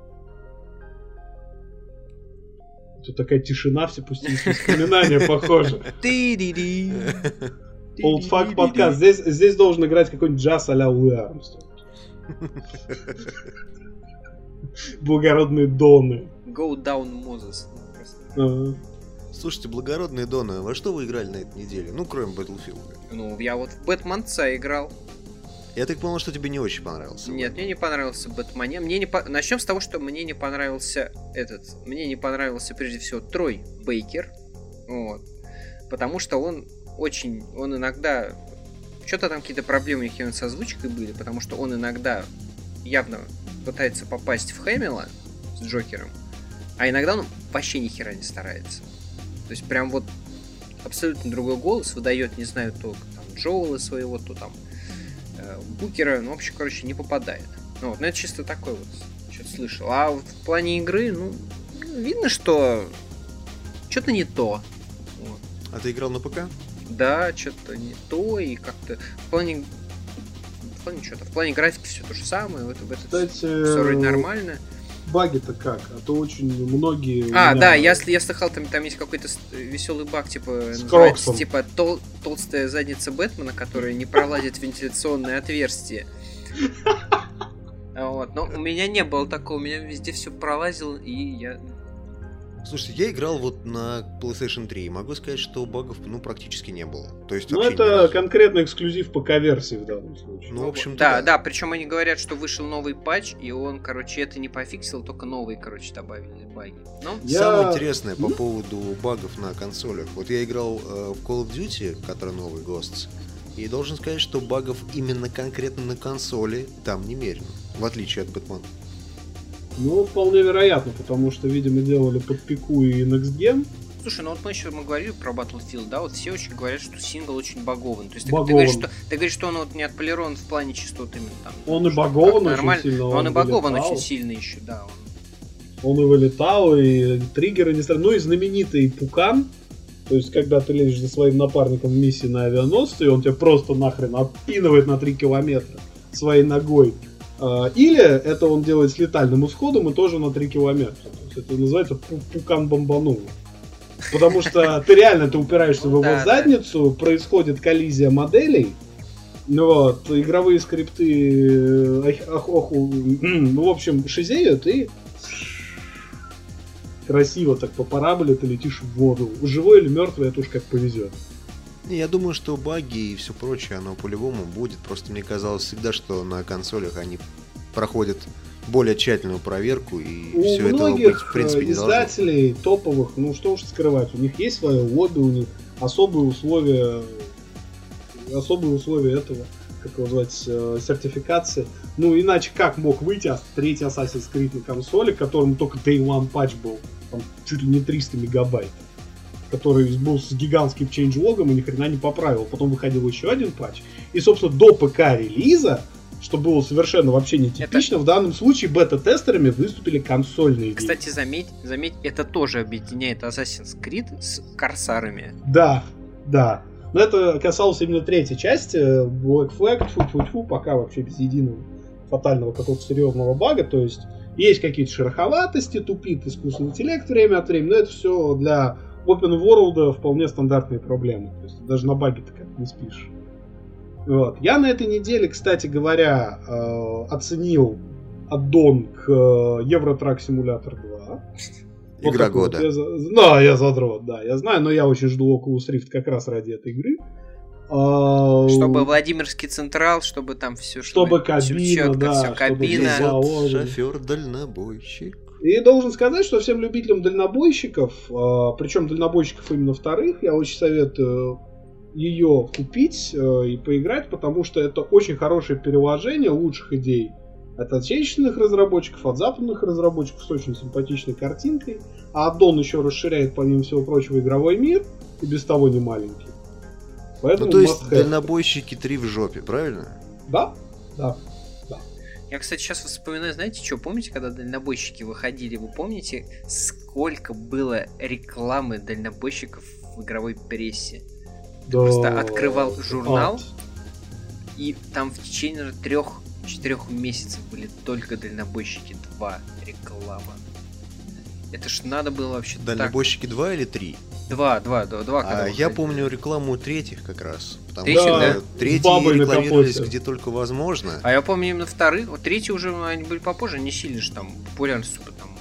Тут такая тишина, все пустились [LAUGHS] воспоминания, похоже. Old Fuck подкаст. Здесь, здесь должен играть какой-нибудь джаз а-ля Луи Армстронг. [LAUGHS] Благородные доны. Go down Moses. Ага. Слушайте, благородные Доны, во что вы играли на этой неделе? Ну, кроме Battlefield. Ну, я вот в Бэтменца играл. Я так понял, что тебе не очень понравился. Нет, мне не понравился Бэтмене. Мне не по... Начнем с того, что мне не понравился этот. Мне не понравился прежде всего Трой Бейкер. Вот. Потому что он очень. Он иногда. Что-то там какие-то проблемы у них именно озвучкой были, потому что он иногда явно пытается попасть в Хэмилла с Джокером, а иногда он вообще ни хера не старается. То есть прям вот абсолютно другой голос выдает, не знаю, то там Джоула своего, то там э, Букера, ну, вообще, короче, не попадает. Ну, вот, ну, это чисто такой вот, что-то слышал. А вот в плане игры, ну, видно, что что-то не то. Вот. А ты играл на ПК? Да, что-то не то, и как-то в плане в плане что-то, в плане графики все то же самое, вот в этот Кстати, все вроде нормально. баги-то как? А то очень многие... А, меня- да, я, с- я слыхал, там, там есть какой-то веселый баг, типа, типа тол- толстая задница Бэтмена, которая не пролазит вентиляционное отверстие. [LAUGHS] Вот, но у меня не было такого, у меня везде все пролазило, и я... Слушайте, я играл вот на PlayStation 3, и могу сказать, что багов ну практически не было. То есть Ну, это конкретно эксклюзив ПК-версии в данном случае. Ну, в общем-то, да, да. да, причем они говорят, что вышел новый патч, и он, короче, это не пофиксил, только новые, короче, добавили баги. Ну, Я- Самое интересное по Ну. поводу багов на консолях. Вот я играл э, в Call of Duty, который новый Ghosts, и должен сказать, что багов именно конкретно на консоли там немерено, в отличие от Бэтмена. Ну, вполне вероятно, потому что, видимо, делали под пику и Next Gen. Слушай, ну вот мы еще мы говорили про Battlefield, да, вот все очень говорят, что сингл очень багован. То есть ты, ты Багован. говоришь, что, ты говоришь, что он вот не отполирован в плане частот именно там. Он и багован как очень нормально, сильно, но он, он и багован вылетал. очень сильно еще, да. Он... Он и вылетал, и триггеры не стали. Ну и знаменитый Пукан. То есть, когда ты лезешь за своим напарником в миссии на авианосце, и он тебя просто нахрен отпинывает на 3 километра своей ногой. А, Или это он делает с летальным исходом и тоже на 3 километра. То есть это называется пу- пукан бомбанул. Потому что ты реально ты упираешься в его задницу, происходит коллизия моделей. Ну вот, игровые скрипты э, ах- ах- оху, ну, в общем, шизеют и красиво так по параболе ты летишь в воду. Живой или мертвый, это уж как повезет. Я думаю, что баги и все прочее, оно по-любому будет. Просто мне казалось всегда, что на консолях они проходят более тщательную проверку, и У все быть, многих в принципе, не должно. издателей топовых, ну что уж скрывать, у них есть свое лобби, у них особые условия, особые условия этого, как его назвать, э, сертификации. Ну иначе как мог выйти третий Assassin's Creed на консоли, которому только Day One патч был, там чуть ли не 300 мегабайт, который был с гигантским чейнджлогом и ни хрена не поправил. Потом выходил еще один патч. И, собственно, до ПК-релиза, что было совершенно вообще нетипично, в данном случае бета-тестерами выступили консольные игры. Кстати, заметь, заметь, это тоже объединяет Assassin's Creed с Корсарами. Да, да. Но это касалось именно третьей части. Black Flag, тьфу тьфу пока вообще без единого фатального какого-то серьезного бага. То есть есть какие-то шероховатости, тупит искусственный интеллект время от времени, но это все для open world вполне стандартные проблемы. То есть даже на баге ты как не спишь. Вот. Я на этой неделе, кстати говоря, э, оценил аддон к э, Евротрак Симулятор 2. Вот Игра такой вот года. я Да, я задрот, да, я знаю, но я очень жду Oculus Rift как раз ради этой игры. А, Чтобы Владимирский Централ, чтобы там все Чтобы кабина, да, все чтобы кабина. всё заложено. И должен сказать, что всем любителям дальнобойщиков, причем дальнобойщиков именно вторых, я очень советую ее купить э, и поиграть, потому что это очень хорошее переложение лучших идей от отечественных разработчиков, от западных разработчиков с очень симпатичной картинкой. А аддон еще расширяет, помимо всего прочего, игровой мир, и без того не маленький. Поэтому Ну, то есть дальнобойщики 3 в жопе, правильно? Да, да. Я, кстати, сейчас вспоминаю, знаете, что, помните, когда дальнобойщики выходили, вы помните, сколько было рекламы дальнобойщиков в игровой прессе? да. просто открывал журнал, Ад. И там в течение трех-четырех месяцев были только дальнобойщики 2 реклама. Это ж надо было вообще Дальнобойщики 2 или 3? Два, два, два, два. А я выходили. помню рекламу третьих как раз. Потому Третьих, что да. третьи на рекламировались где только возможно. А я помню именно вторых. Вот третьи уже они были попозже, не сильно же там популярностью там.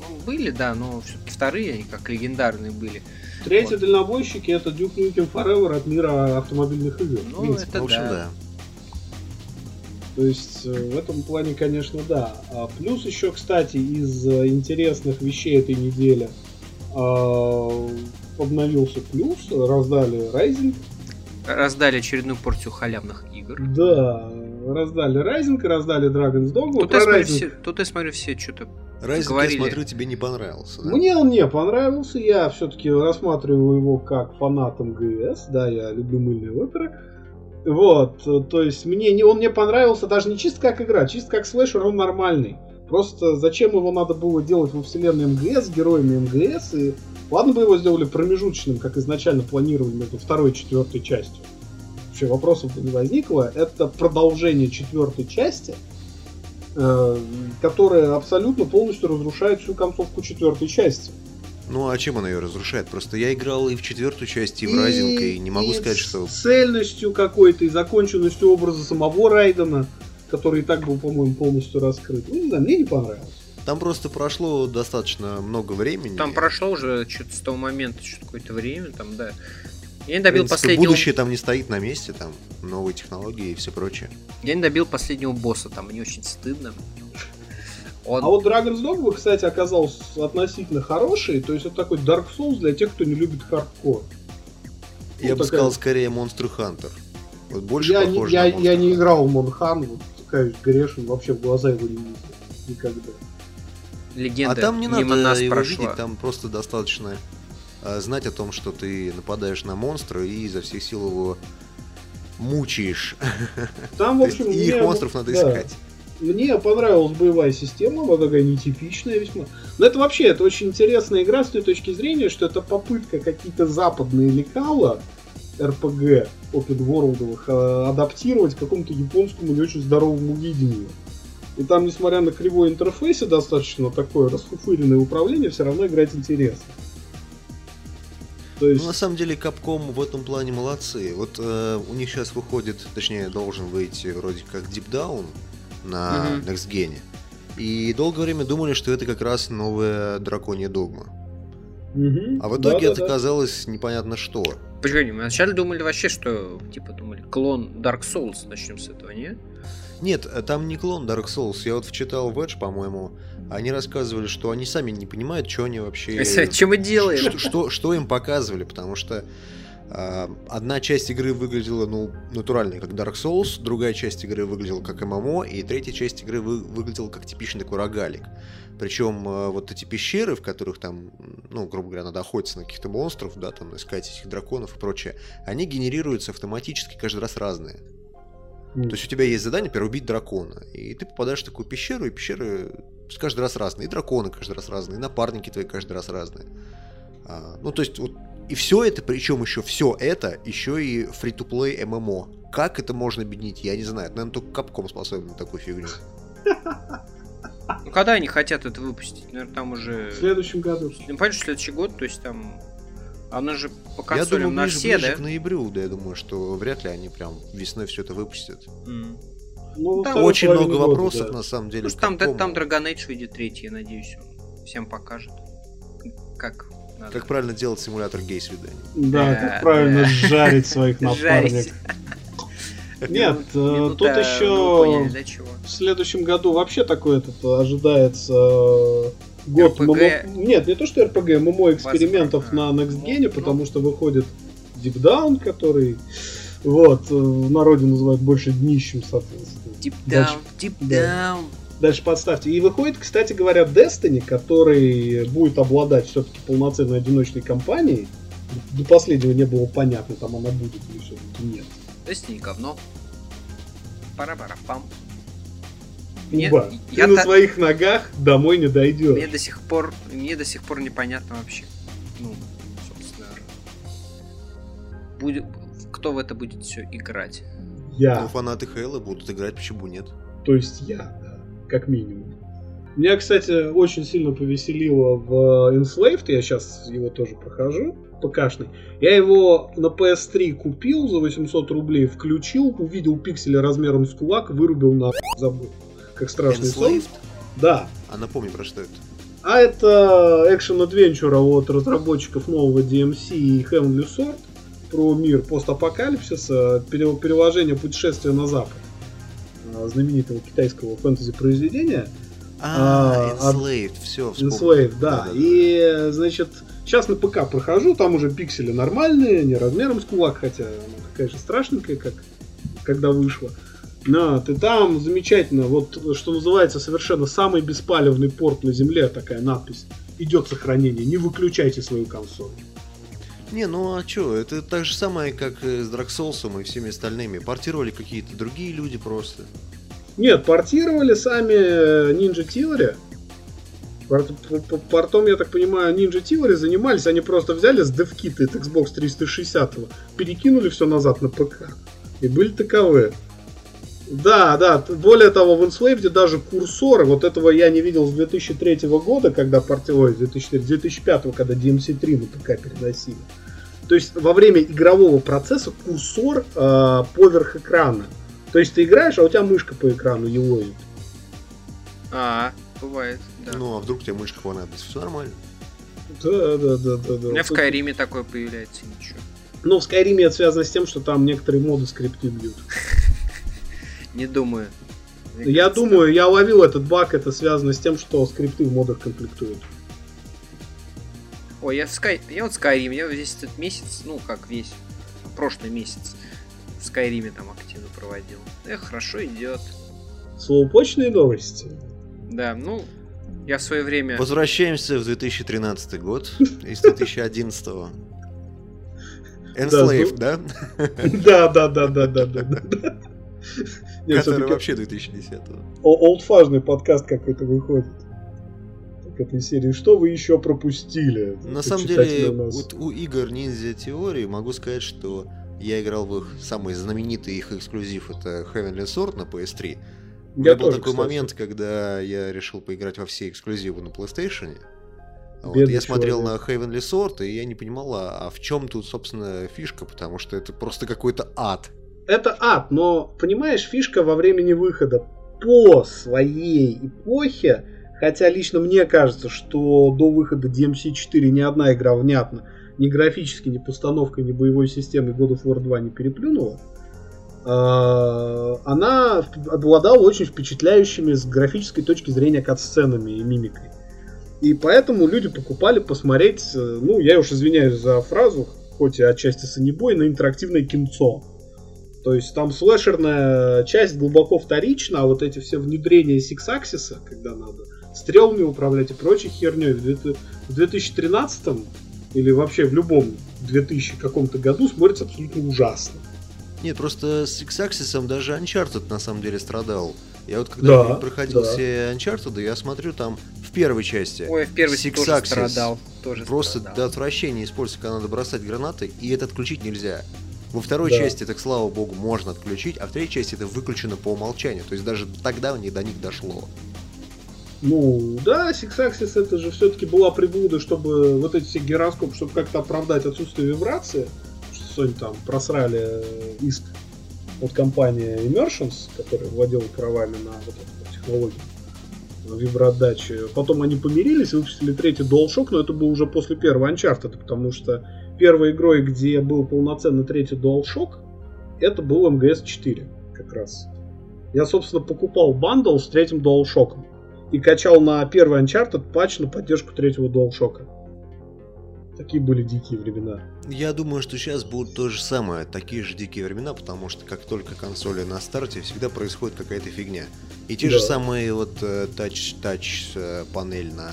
Ну, были, да, но все-таки вторые, они как легендарные были. Третьи Вот. дальнобойщики это Duke Nukem Forever от мира автомобильных игр. в Ну, принципе. это В общем, да. да. То есть э, в этом плане, конечно, да. А плюс еще, кстати, из э, интересных вещей этой недели а, обновился плюс, раздали Rising. Раздали очередную порцию халявных игр. Да, раздали Rising, раздали Dragon's Dogma. Тут я, смотрю, Rising все, тут я смотрю, все что-то Райзек, я Говорили. смотрю, тебе не понравился. да? Мне он не понравился, я все-таки рассматриваю его как фанатом ГС, да, я люблю мыльные оперы. Вот, то есть мне не, он мне понравился даже не чисто как игра, чисто как слэшер он нормальный. Просто зачем его надо было делать во вселенной МГС с героями МГС? И ладно бы его сделали промежуточным, как изначально планировали между второй и четвертой частью. Вообще вопросов не возникло. Это продолжение четвертой части, э, которая абсолютно полностью разрушает всю концовку четвертой части. Ну а чем она ее разрушает? Просто я играл и в четвертую часть, и в Райзинг, и не могу и сказать, с что... цельностью какой-то и законченностью образа самого Райдена, который и так был, по-моему, полностью раскрыт. Ну, не знаю, мне не понравилось. Там просто прошло достаточно много времени. Там прошло уже что-то с того момента, что-то какое-то время, там, да. Я не добил принципе, последнего... Будущее там не стоит на месте, там новые технологии и все прочее. Я не добил последнего босса, там мне очень стыдно. Он... А вот Dragon's Dogma, кстати, оказался относительно хороший, то есть это такой Dark Souls для тех, кто не любит хардкор. Я Вот бы такая- сказал скорее Monster Hunter. Вот больше Я, не, похоже я, на я Monster не играл в Монхан, вот, каюсь, грешен, вообще в глаза его не видел. Никогда. Легенда А там не мимо надо нас его прошла. видеть, там просто достаточно э, знать о том, что ты нападаешь на монстра и изо всех сил его мучаешь. Там, в общем, и их монстров надо да. искать. Мне понравилась боевая система, она такая нетипичная весьма. Но это вообще, это очень интересная игра с той точки зрения, что это попытка какие-то западные лекала, RPG, open world э, адаптировать к какому-то японскому не очень здоровому видению. И там, несмотря на кривой интерфейс и достаточно такое расфуфыренное управление, все равно играть интересно. То есть, Ну, на самом деле, Capcom в этом плане молодцы. Вот э, у них сейчас выходит, точнее, должен выйти вроде как Deep Down на Мгм. Next Gen. И долгое время думали, что это как раз новая драконья догма. мгм, А в итоге это да-да-да. оказалось непонятно что. Погоди, мы вначале думали вообще, что, типа, думали, клон Dark Souls, начнем с этого, не? Нет, э, там не клон Dark Souls. Я вот вчитал в Edge, по-моему, они рассказывали, что они сами не понимают, что они вообще... Что мы делаем? что, что, что им показывали, потому что а, одна часть игры выглядела, ну, натуральной, как Dark Souls, другая часть игры выглядела как ММО, и третья часть игры вы- выглядела как типичный такой рогалик. Причем а, вот эти пещеры, в которых там, ну, грубо говоря, надо охотиться на каких-то монстров, да, там, искать этих драконов и прочее, они генерируются автоматически каждый раз разные. М. То есть у тебя есть задание, например, убить дракона. И ты попадаешь в такую пещеру, и пещеры каждый раз разные. И драконы каждый раз разные, и напарники твои каждый раз разные. А, ну, то есть, вот, и все это, причем еще все это, еще и free-to-play ММО. Как это можно объединить, я не знаю. Это, наверное, только Capcom способен на такую фигню. Ну, когда они хотят это выпустить? Наверное, там уже... В следующем году. Ну, понятно, что следующий год, то есть там... Оно же по я консолям думаю, на ближе, все, ближе да? к ноябрю, да, я думаю, что вряд ли они прям весной все это выпустят. М. Ну, Там Очень много года, вопросов, да. на самом деле. Ну, что там, там Dragon Age выйдет третий, я надеюсь, он всем покажет. Как надо. Как правильно делать симулятор гей-свиданий. Да, Да, как правильно да. [LAUGHS] жарить своих [LAUGHS] напарников. Нет, э, Минута, тут ну, еще поняли, для чего. в следующем году вообще такой этот ожидается э, год RPG. ММО Нет, не то что РПГ, ММО экспериментов на Next Gen, Ну, потому что выходит Deep Down, который вот, э, в народе называют больше днищем, соответственно. Deep Дальше- down, deep да. down. Дальше подставьте. И выходит, кстати говоря, Destiny, который будет обладать все-таки полноценной одиночной кампанией. До последнего не было понятно, там она будет или все-таки нет. Destiny говно. Пара-пара-пам. Мне- Уба, я ты на та- своих ногах домой не дойдешь. Мне до сих пор, мне до сих пор непонятно вообще. Ну, собственно, будет, кто в это будет все играть. Я. Ну, фанаты Хейла будут играть, почему нет? То есть я, да, как минимум. Меня, кстати, очень сильно повеселило в Enslaved, я сейчас его тоже прохожу, ПКшный. Я его на PS3 купил за 800 рублей, включил, увидел пиксели размером с кулак, вырубил на забыл. Как страшный сон. Да. А напомни, про что это? А это экшен адвенчура от разработчиков нового DMC и Heavenly Sword про мир постапокалипсиса, пере- переложение путешествия на запад а, знаменитого китайского фэнтези-произведения А, А, Enslaved, все, Enslaved, да. И, значит, сейчас на ПК прохожу, там уже пиксели нормальные, не размером с кулак, хотя она такая же страшненькая, как когда вышла. На, ты там замечательно, вот что называется совершенно самый беспалевный порт на земле, такая надпись. Идет сохранение, не выключайте свою консоль. Не, ну а чё, это так же самое, как э, с Dark Souls и всеми остальными. Портировали какие-то другие люди просто. Нет, портировали сами Ninja Theory. Портом, я так понимаю, Ninja Theory занимались, они просто взяли с девкита от Xbox 360, перекинули все назад на ПК. И были таковы. Да, да, более того, в Enslaved даже курсоры, вот этого я не видел с 2003 года, когда портировали, 2004, 2005, когда DMC3 на ПК переносили. То есть во время игрового процесса курсор э, поверх экрана. То есть ты играешь, а у тебя мышка по экрану елоит. А, бывает, да. Ну, а вдруг тебе мышка понадобится, все нормально. Да, да, да, да, да. У меня в Скайриме такое появляется, ничего. Ну, в Скайриме это связано с тем, что там некоторые моды скрипты бьют. [LAUGHS] Не думаю. Мне я кажется, думаю, я ловил этот баг, это связано с тем, что скрипты в модах комплектуют. Ой, я в Sky... Я вот Skyrim, я весь этот месяц, ну как весь, прошлый месяц в Скайриме там активно проводил. Эх, хорошо идет. Словопочные новости. Да, ну, я в свое время... Возвращаемся в 2013 год из 2011 Enslave, [LAUGHS] да? Да, да, да, да, да, да, да. Который вообще 2010 Олдфажный подкаст какой-то выходит. к этой серии. Что вы еще пропустили? На самом деле, вот у игр Ninja Theory могу сказать, что я играл в их самый знаменитый их эксклюзив, это Heavenly Sword на PS3. У меня был такой момент, когда я решил поиграть во все эксклюзивы на PlayStation. Вот, я смотрел на Heavenly Sword, и я не понимал, а, а в чем тут, собственно, фишка, потому что это просто какой-то ад. Это ад, но, понимаешь, фишка во времени выхода по своей эпохе, хотя лично мне кажется, что до выхода DMC4 ни одна игра внятно ни графически, ни постановкой, ни боевой системой God of War 2 не переплюнула, а, она обладала очень впечатляющими с графической точки зрения кат-сценами и мимикой. И поэтому люди покупали посмотреть, э, ну, я уж извиняюсь за фразу, хоть и отчасти санебой, на интерактивное кинцо. То есть там слэшерная часть глубоко вторична, а вот эти все внедрения Six Axis, когда надо стрелами управлять и прочей херней, в 2013 или вообще в любом 2000 каком-то году смотрится абсолютно ужасно. Нет, просто с X-Axis даже Uncharted на самом деле страдал. Я вот когда да, проходил да. все Uncharted, я смотрю там в первой части. Ой, в первой части тоже страдал. Тоже просто страдал. до отвращения используется, когда надо бросать гранаты, и это отключить нельзя. Во второй да. части это, к слава богу, можно отключить, а в третьей части это выключено по умолчанию. То есть даже тогда не до них дошло. Ну, да, Axis это же все-таки была приблуда, чтобы вот эти все гироскопы, чтобы как-то оправдать отсутствие вибрации. Что Sony там просрали иск от компании Immersions, которая владела правами на вот эту технологию виброотдачи. Потом они помирились и выпустили третий DualShock, но это было уже после первого Uncharted, потому что первой игрой, где был полноценный третий DualShock, это был MGS4 как раз. Я, собственно, покупал бандл с третьим DualShock и качал на первый Uncharted патч на поддержку третьего DualShock. Такие были дикие времена. Я думаю, что сейчас будут то же самое, такие же дикие времена, потому что как только консоли на старте, всегда происходит какая-то фигня. И те да. же самые вот тач-тач э, э, на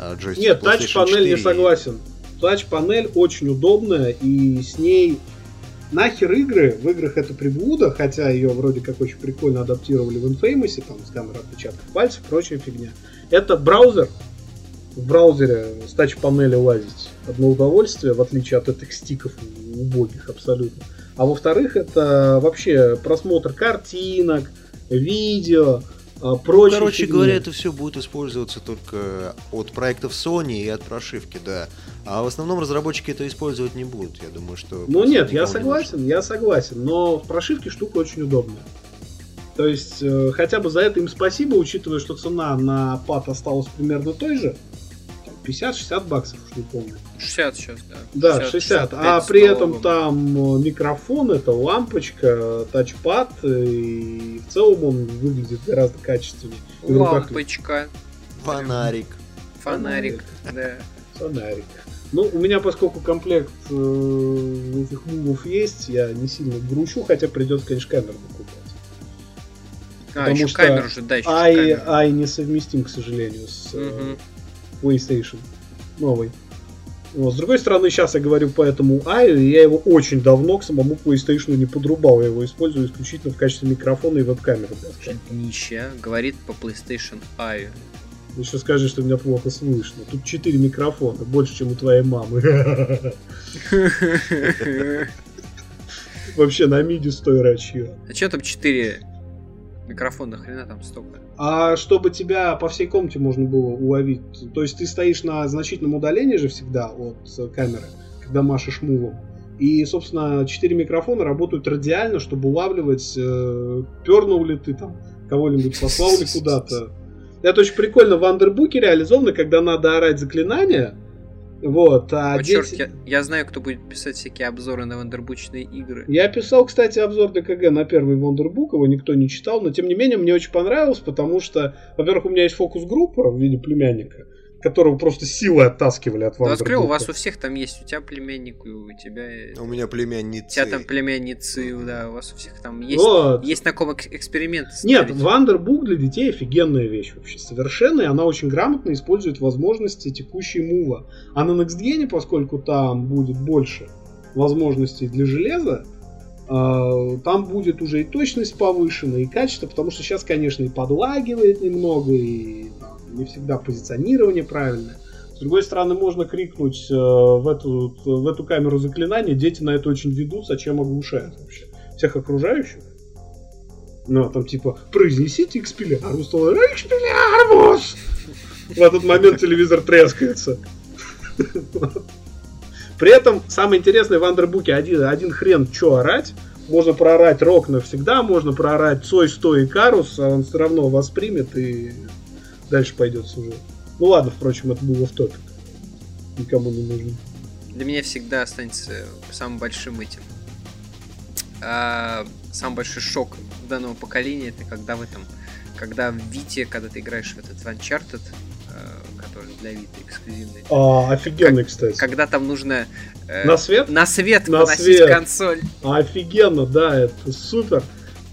э, джойстике Нет, тач-панель не согласен. Тач-панель очень удобная, и с ней нахер игры, в играх это приблуда, хотя ее вроде как очень прикольно адаптировали в Infamous, там с камерой отпечатков пальцев, прочая фигня. Это браузер, в браузере с тач-панели лазить. Одно удовольствие, в отличие от этих стиков убогих абсолютно. А во-вторых, это вообще просмотр картинок, видео, а, прочие Короче фигни. говоря, это все будет использоваться только от проектов Sony и от прошивки, да. А в основном разработчики это использовать не будут. Я думаю, что... Ну нет, я согласен, не я согласен. Но в прошивке штука очень удобная. То есть, э, хотя бы за это им спасибо, учитывая, что цена на пад осталась примерно той же. 50-60 баксов, уж не помню. 60 сейчас, да. Да, 60. 60. А при этом там э, микрофон, это лампочка, тачпад, и в целом он выглядит гораздо качественнее. Лампочка. Фонарик. Фонарик, да. Фонарик. Ну, у меня, поскольку комплект э, этих мувов есть, я не сильно грущу, хотя придется, конечно, камеру покупать. А, Потому еще что камеру же, да, еще Ай, Ай несовместим, к сожалению, с угу. PlayStation новый. Вот. С другой стороны, сейчас я говорю по этому и я его очень давно к самому PlayStation не подрубал. Я его использую исключительно в качестве микрофона и веб-камеры. Нищая говорит по PlayStation Аю. Еще скажи, что меня плохо слышно. Тут 4 микрофона, больше, чем у твоей мамы. [LAUGHS] Вообще на миди стой рачье. А что там 4 микрофона, хрена там столько? А чтобы тебя по всей комнате можно было уловить. То есть ты стоишь на значительном удалении же всегда от камеры, когда машешь мувом. И, собственно, четыре микрофона работают радиально, чтобы улавливать, э, пернул ли ты там, кого-нибудь послал ли куда-то. Это очень прикольно в андербуке реализовано, когда надо орать заклинания, вот, а О, дети... черт, я, я знаю, кто будет писать всякие обзоры на вандербучные игры. Я писал, кстати, обзор ДКГ на первый вандербук, его никто не читал, но тем не менее мне очень понравилось, потому что, во-первых, у меня есть фокус-группа в виде племянника, которого просто силой оттаскивали от вас. Да, у вас у всех там есть, у тебя племянник, у тебя... У меня племянницы. У тебя там племянницы, да, у вас у всех там есть, вот. есть на ком эксперимент. Нет, Вандербук для детей офигенная вещь вообще, совершенно, и она очень грамотно использует возможности текущей мува. А на NextGen, поскольку там будет больше возможностей для железа, а, там будет уже и точность повышена, и качество, потому что сейчас, конечно, и подлагивает немного, и не всегда позиционирование правильное. С другой стороны, можно крикнуть э, в, эту, в эту камеру заклинания, дети на это очень ведутся, а чем оглушают вообще? Всех окружающих? Ну, там типа, произнесите экспеллиармус, экспеллиармус! В этот момент телевизор трескается. При этом, самое интересное в андербуке, один, один хрен что орать, можно проорать рок навсегда, можно проорать Цой, Стой и Карус, а он все равно воспримет и дальше пойдет сюжет. Ну ладно, впрочем, это было в топик. Никому не нужно. Для меня всегда останется самым большим этим. А, самый большой шок данного поколения это когда в этом, когда в Вите, когда ты играешь в этот Uncharted, э, который для Вита эксклюзивный. А, офигенный, как, кстати. Когда там нужно э, на свет, на свет на свет. консоль. Офигенно, да, это супер.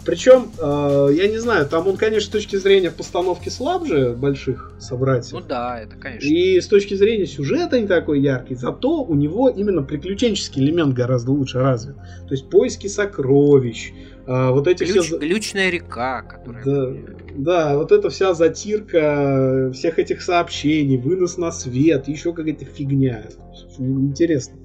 Причем, э, я не знаю, там он, конечно, с точки зрения постановки слабже больших собратьев. Ну да, это конечно. И с точки зрения сюжета не такой яркий, зато у него именно приключенческий элемент гораздо лучше развит. То есть поиски сокровищ, э, вот эти Ключ, все... Глючная река, которая... Да, да, вот эта вся затирка всех этих сообщений, вынос на свет, еще какая-то фигня. Интересно.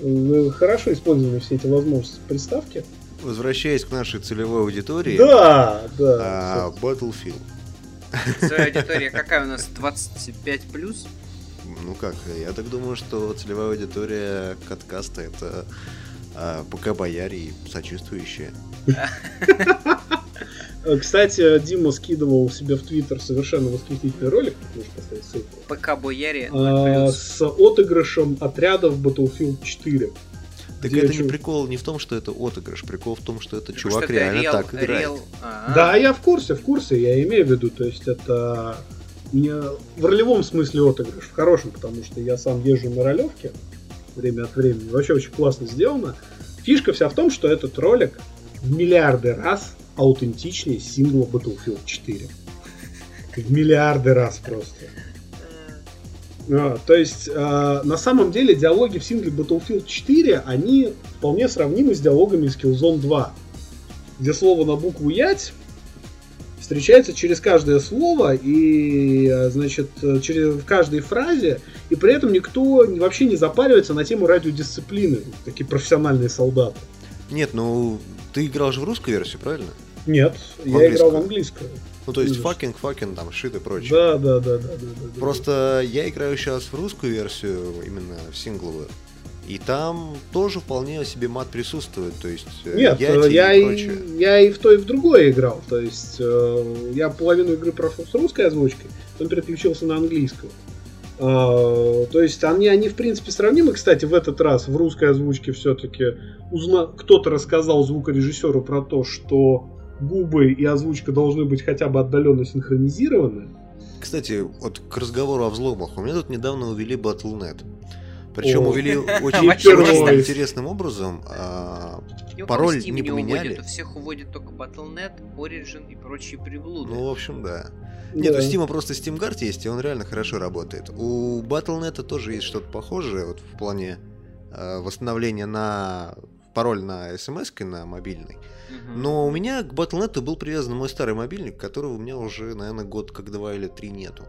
Э, хорошо использованы все эти возможности приставки возвращаясь к нашей целевой аудитории. Да, да. А, Battlefield. Целевая аудитория какая у нас? 25 плюс? Ну как, я так думаю, что целевая аудитория каткаста это а, пока бояре и сочувствующие. [LAUGHS] Кстати, Дима скидывал себе в Твиттер совершенно восхитительный ролик, можешь поставить ссылку. ПК Бояре а, с отыгрышем отрядов Battlefield 4. Так это не прикол не в том, что это отыгрыш, прикол в том, что это Потому чувак что это реально real, так играет. Real... Да, я в курсе, в курсе, я имею в виду, то есть это не в ролевом смысле отыгрыш, в хорошем, потому что я сам езжу на ролевке время от времени, вообще очень классно сделано. Фишка вся в том, что этот ролик в миллиарды раз аутентичнее сингла Battlefield 4. [LAUGHS] В миллиарды раз просто. А, то есть, а, на самом деле, диалоги в сингле Battlefield 4, они вполне сравнимы с диалогами из Killzone 2, где слово на букву «ять» встречается через каждое слово и, а, значит, через, в каждой фразе, и при этом никто вообще не запаривается на тему радиодисциплины, такие профессиональные солдаты. Нет, ну, ты играл же в русскую версию, правильно? Нет, в я играл в английскую. Ну, то есть fucking, fucking, там, shit и прочее. Да, да, да, да, да. Просто я играю сейчас в русскую версию, именно в сингловую. И там тоже вполне себе мат присутствует, то есть э, Нет, я, и, и я и в той, и в другой играл. То есть э, я половину игры прошел с русской озвучкой, потом переключился на английскую. Э, то есть они, они в принципе сравнимы. Кстати, в этот раз в русской озвучке все-таки узна... кто-то рассказал звукорежиссеру про то, что губы и озвучка должны быть хотя бы отдаленно синхронизированы. Кстати, вот к разговору о взломах. У меня тут недавно увели Battle.net. Причем О. увели очень, очень просто. интересным образом. а, Пароль Steam не поменяли. уводит, у всех уводит только Battle.net, Origin и прочие приблуды. Ну, в общем, да. Нет, Да. у Steam просто SteamGuard есть, и он реально хорошо работает. У Battle.net тоже есть что-то похожее, вот в плане э, восстановления на пароль на смс на мобильный. Но у меня к Battle.net был привязан мой старый мобильник, которого у меня уже, наверное, год как два или три нету.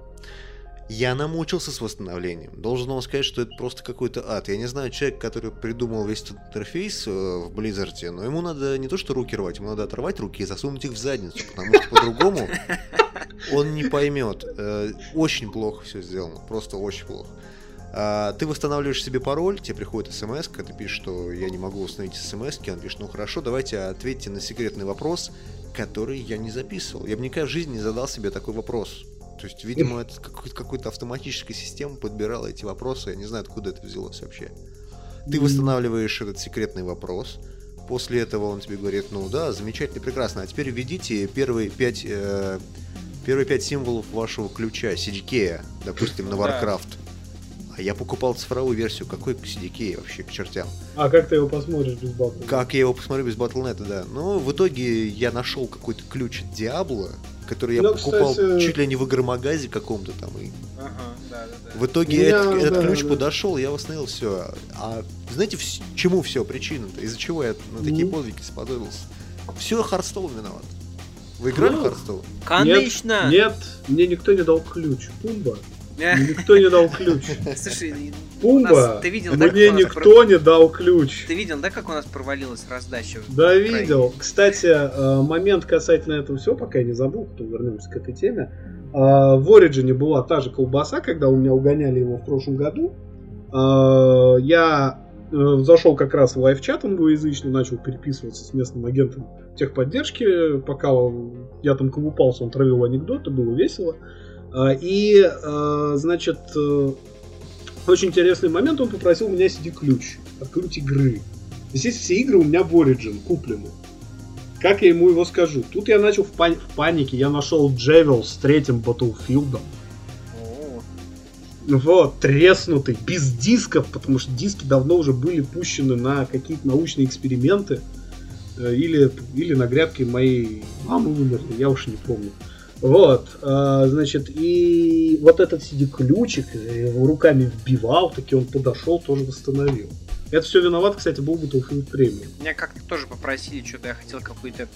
Я намучился с восстановлением. Должен вам сказать, что это просто какой-то ад. Я не знаю, человек, который придумал весь этот интерфейс э, в Blizzard, но ему надо не то что руки рвать, ему надо оторвать руки и засунуть их в задницу, потому что по-другому [LAUGHS] он не поймет. Э, Очень плохо все сделано, просто очень плохо. А, Ты восстанавливаешь себе пароль, тебе приходит смс, ты пишешь, что я не могу установить смс, он пишет, ну хорошо, давайте ответьте на секретный вопрос, который я не записывал. Я бы никогда в жизни не задал себе такой вопрос. То есть, видимо, это какой- какой-то автоматическая система подбирала эти вопросы, я не знаю, откуда это взялось вообще. Ты восстанавливаешь этот секретный вопрос, после этого он тебе говорит, ну да, замечательно, прекрасно, а теперь введите первые пять, э, первые пять символов вашего ключа, CDK, допустим, на Да. Warcraft. А я покупал цифровую версию, какой CDK вообще к чертям? А как ты его посмотришь без батла? Как я его посмотрю без Battle.net, да. Ну, в итоге я нашел какой-то ключ от Диабло, который я Ну, покупал кстати- чуть ли не в игромагазе каком-то там. И Ага, да, да, да. в итоге меня, этот, этот да, ключ да. подошел, я восстановил все. А знаете, вс- чему все причина-то? Из-за чего я на такие Ну. подвиги сподобился? Все Hearthstone виноват. Вы играли в Ну. Hearthstone? Конечно! Нет, мне никто не дал ключ. Пумба. Э, Мне никто не дал ключ. Слушай, у Пумба. нас- ты видел, да, Мне никто не дал ключ. Ты видел, да, как у нас провалилась раздача? в Да, видел. Кстати, э, момент касательно этого всего, пока я не забыл, потом вернемся к этой теме. А, В Origin была та же колбаса, когда у меня угоняли его в прошлом году. А, Я э, зашел как раз в live-чат англоязычный, начал переписываться с местным агентом техподдержки, пока я там колупался, он травил анекдоты, было весело. И, э, значит, э, очень интересный момент, он попросил у меня CD-ключ, открыть игры. Здесь все игры у меня в Origin куплены. Как я ему его скажу? Тут я начал в, пани- в панике, я нашел jewel с третьим Battlefield. О, Вот, треснутый, без дисков, потому что диски давно уже были пущены на какие-то научные эксперименты. Э, Или, или на грядке моей мамы умерли, я уж не помню. Вот, а, значит, и вот этот CD-ключик его руками вбивал, таки он подошел, тоже восстановил. Это все виноват, кстати, был Battlefield Premium. Меня как-то тоже попросили, что-то я хотел какую-то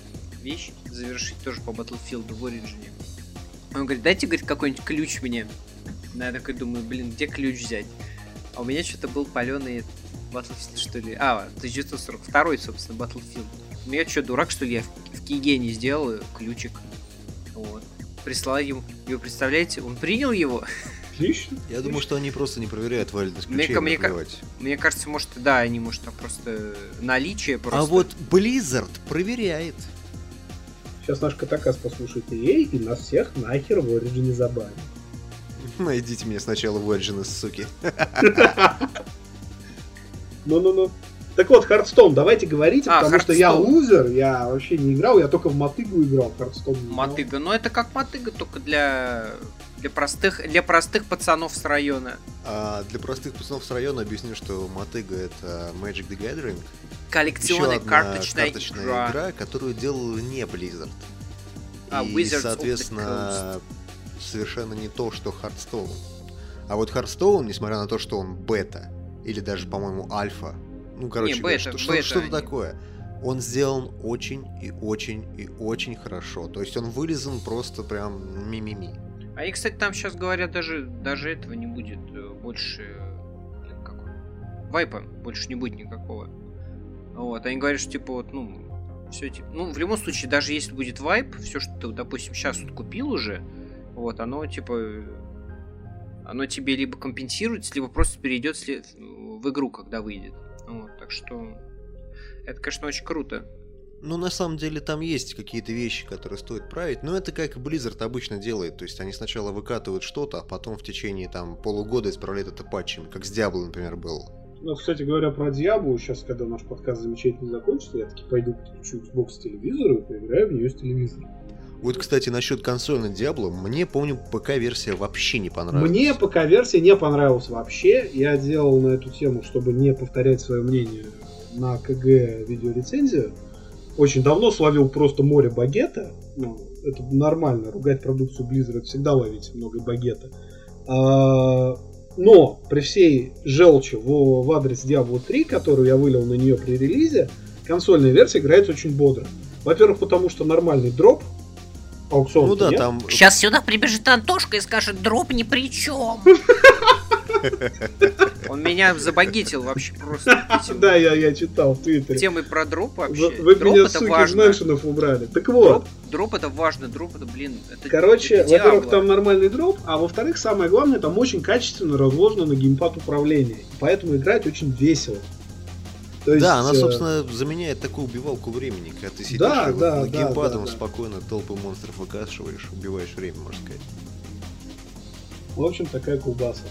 вещь завершить тоже по Battlefield в Origin. Он говорит, дайте, говорит, какой-нибудь ключ мне. Я такой думаю, блин, где ключ взять? А у меня что-то был паленый Battlefield, что ли? А, 1942, собственно, Battlefield. Ну я что, дурак, что ли? Я в, в Киге не сделал ключик. Вот. Прислал ему. И вы представляете, он принял его. Отлично. Я думаю, что они просто не проверяют валидность Мне ключей. мне наплевать. Мне кажется, может, да, они, может, там просто наличие просто. А вот Blizzard проверяет. Сейчас наш подкаст послушают EA, и нас всех нахер в Origin забанят. Найдите меня сначала в Origin, суки. [LAUGHS] Ну-ну-ну. Так вот, Hearthstone, давайте говорите, А, потому что я Hearthstone. лузер, я вообще не играл, я только в мотыгу играл, Hearthstone. не играл. Мотыга. Но это как мотыга, только для для простых для простых пацанов с района. А для простых пацанов с района объясню, что Мотыга это Magic the Gathering. Еще Коллекционная одна карточная, карточная игра. игра, которую делал не Blizzard. А, И, Wizards соответственно, совершенно не то, что Hearthstone. А вот Hearthstone, несмотря на то, что он бета, или даже, по-моему, альфа, ну, короче, Не, бета, что, что, бета что-то они. такое, он сделан очень и очень и очень хорошо. То есть он вылезан просто прям ми-ми-ми. Они, кстати, там сейчас говорят, даже, даже этого не будет э, больше. как он? Вайпа больше не будет никакого. Вот, они говорят, что типа вот, ну, все типа. Ну, в любом случае, даже если будет вайп, все, что ты, допустим, сейчас вот купил уже, вот, оно типа. Оно тебе либо компенсируется, либо просто перейдет в игру, когда выйдет. Вот, так что. Это, конечно, очень круто. Ну, на самом деле, там есть какие-то вещи, которые стоит править, но это как Blizzard обычно делает, то есть они сначала выкатывают что-то, а потом в течение там полугода исправляют это патчем, как с Diablo, например, был. Ну, кстати говоря, про Диаблу, сейчас, когда наш подкаст замечательно закончится, я таки пойду подключу Xbox к телевизору и поиграю в нее с телевизора. Вот, кстати, насчет консольной Diablo, мне, помню, ПК-версия вообще не понравилась. Мне ПК-версия не понравилась вообще. Я делал на эту тему, чтобы не повторять свое мнение на КГ видеорецензию. Очень давно словил просто море багета. Ну, это нормально, ругать продукцию Blizzard всегда ловить много багета. А, но при всей желчи в, в адрес Diablo 3, которую я вылил на нее при релизе, консольная версия играет очень бодро. Во-первых, потому что нормальный дроп, аукцион. Ну да, нет. там... Сейчас сюда прибежит Антошка и скажет, дроп ни при чем. Он меня забагитил вообще просто [LAUGHS] Да, я, я читал в Твиттере. темой про дроп вообще. Вы, дроп меня, это суки, из важно. меншинов убрали. Так вот, Дроп, дроп это важно, дроп это, блин, это короче, это во-первых, там нормальный дроп, а во-вторых, самое главное, там очень качественно разложено на геймпад управления. И Поэтому играть очень весело. То есть, Да, она, э, собственно, заменяет такую убивалку времени, когда ты сидишь Да, и вот да, на да, геймпадом да, да. спокойно толпы монстров выкашиваешь, убиваешь время, можно сказать. В общем, такая колбаса.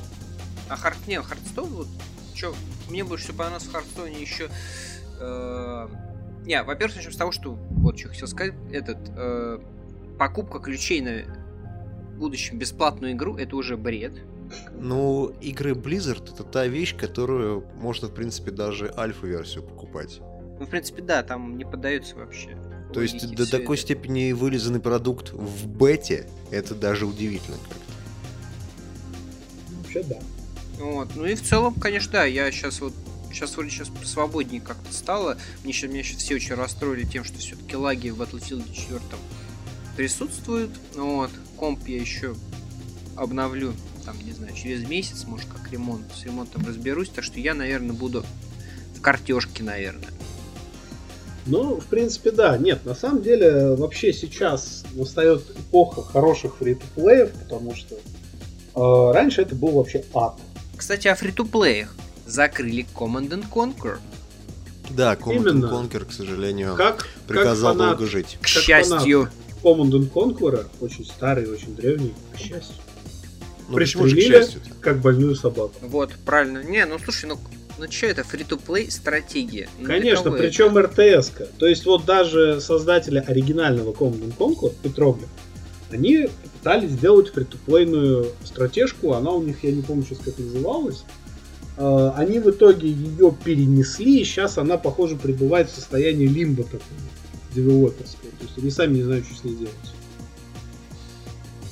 А Хард... Не, Hearthstone, вот, чё, мне больше всего понравилось в Hearthstone е еще... э, Не, во-первых, начнем с того, что, вот что хотел сказать, этот, э, покупка ключей на будущем бесплатную игру, это уже бред. Ну, игры Blizzard это та вещь, которую можно, в принципе, даже альфа-версию покупать. Ну, в принципе, да, там не поддается вообще. То есть до такой это. степени вылизанный продукт в бете, это даже удивительно как Вообще, да. Вот. Ну и в целом, конечно, да, я сейчас вот сейчас вроде сейчас свободнее как-то стало. Мне сейчас, меня сейчас все очень расстроили тем, что все-таки лаги в Battlefield 4 присутствуют. Вот. Комп я еще обновлю, там, не знаю, через месяц, может, как ремонт. С ремонтом разберусь, так что я, наверное, буду в картежке, наверное. Ну, в принципе, да. Нет, на самом деле, вообще сейчас настает эпоха хороших фри-то-плеев, потому что э, раньше это был вообще ад. Кстати, о фри-то-плеях. Закрыли Command and Conquer. Да, Command Именно. Conquer, к сожалению, Как, приказал как фанат долго жить. К Как счастью. Command and Conquer, очень старый, очень древний, к счастью, Ну почему же к Пристрелили? как больную собаку. Вот, правильно. Не, ну слушай, ну, ну что это, фри-то-плей стратегия? Ну, Конечно, причем РТС. -ка. То есть вот даже создатели оригинального Command Conquer, Петроглиф, они пытались сделать фри-то-плейную стратежку, она у них, я не помню сейчас как называлась. Э, Они в итоге ее перенесли, и сейчас она, похоже, пребывает в состоянии лимба такого, девелоперского. То есть они сами не знают, что с ней делать.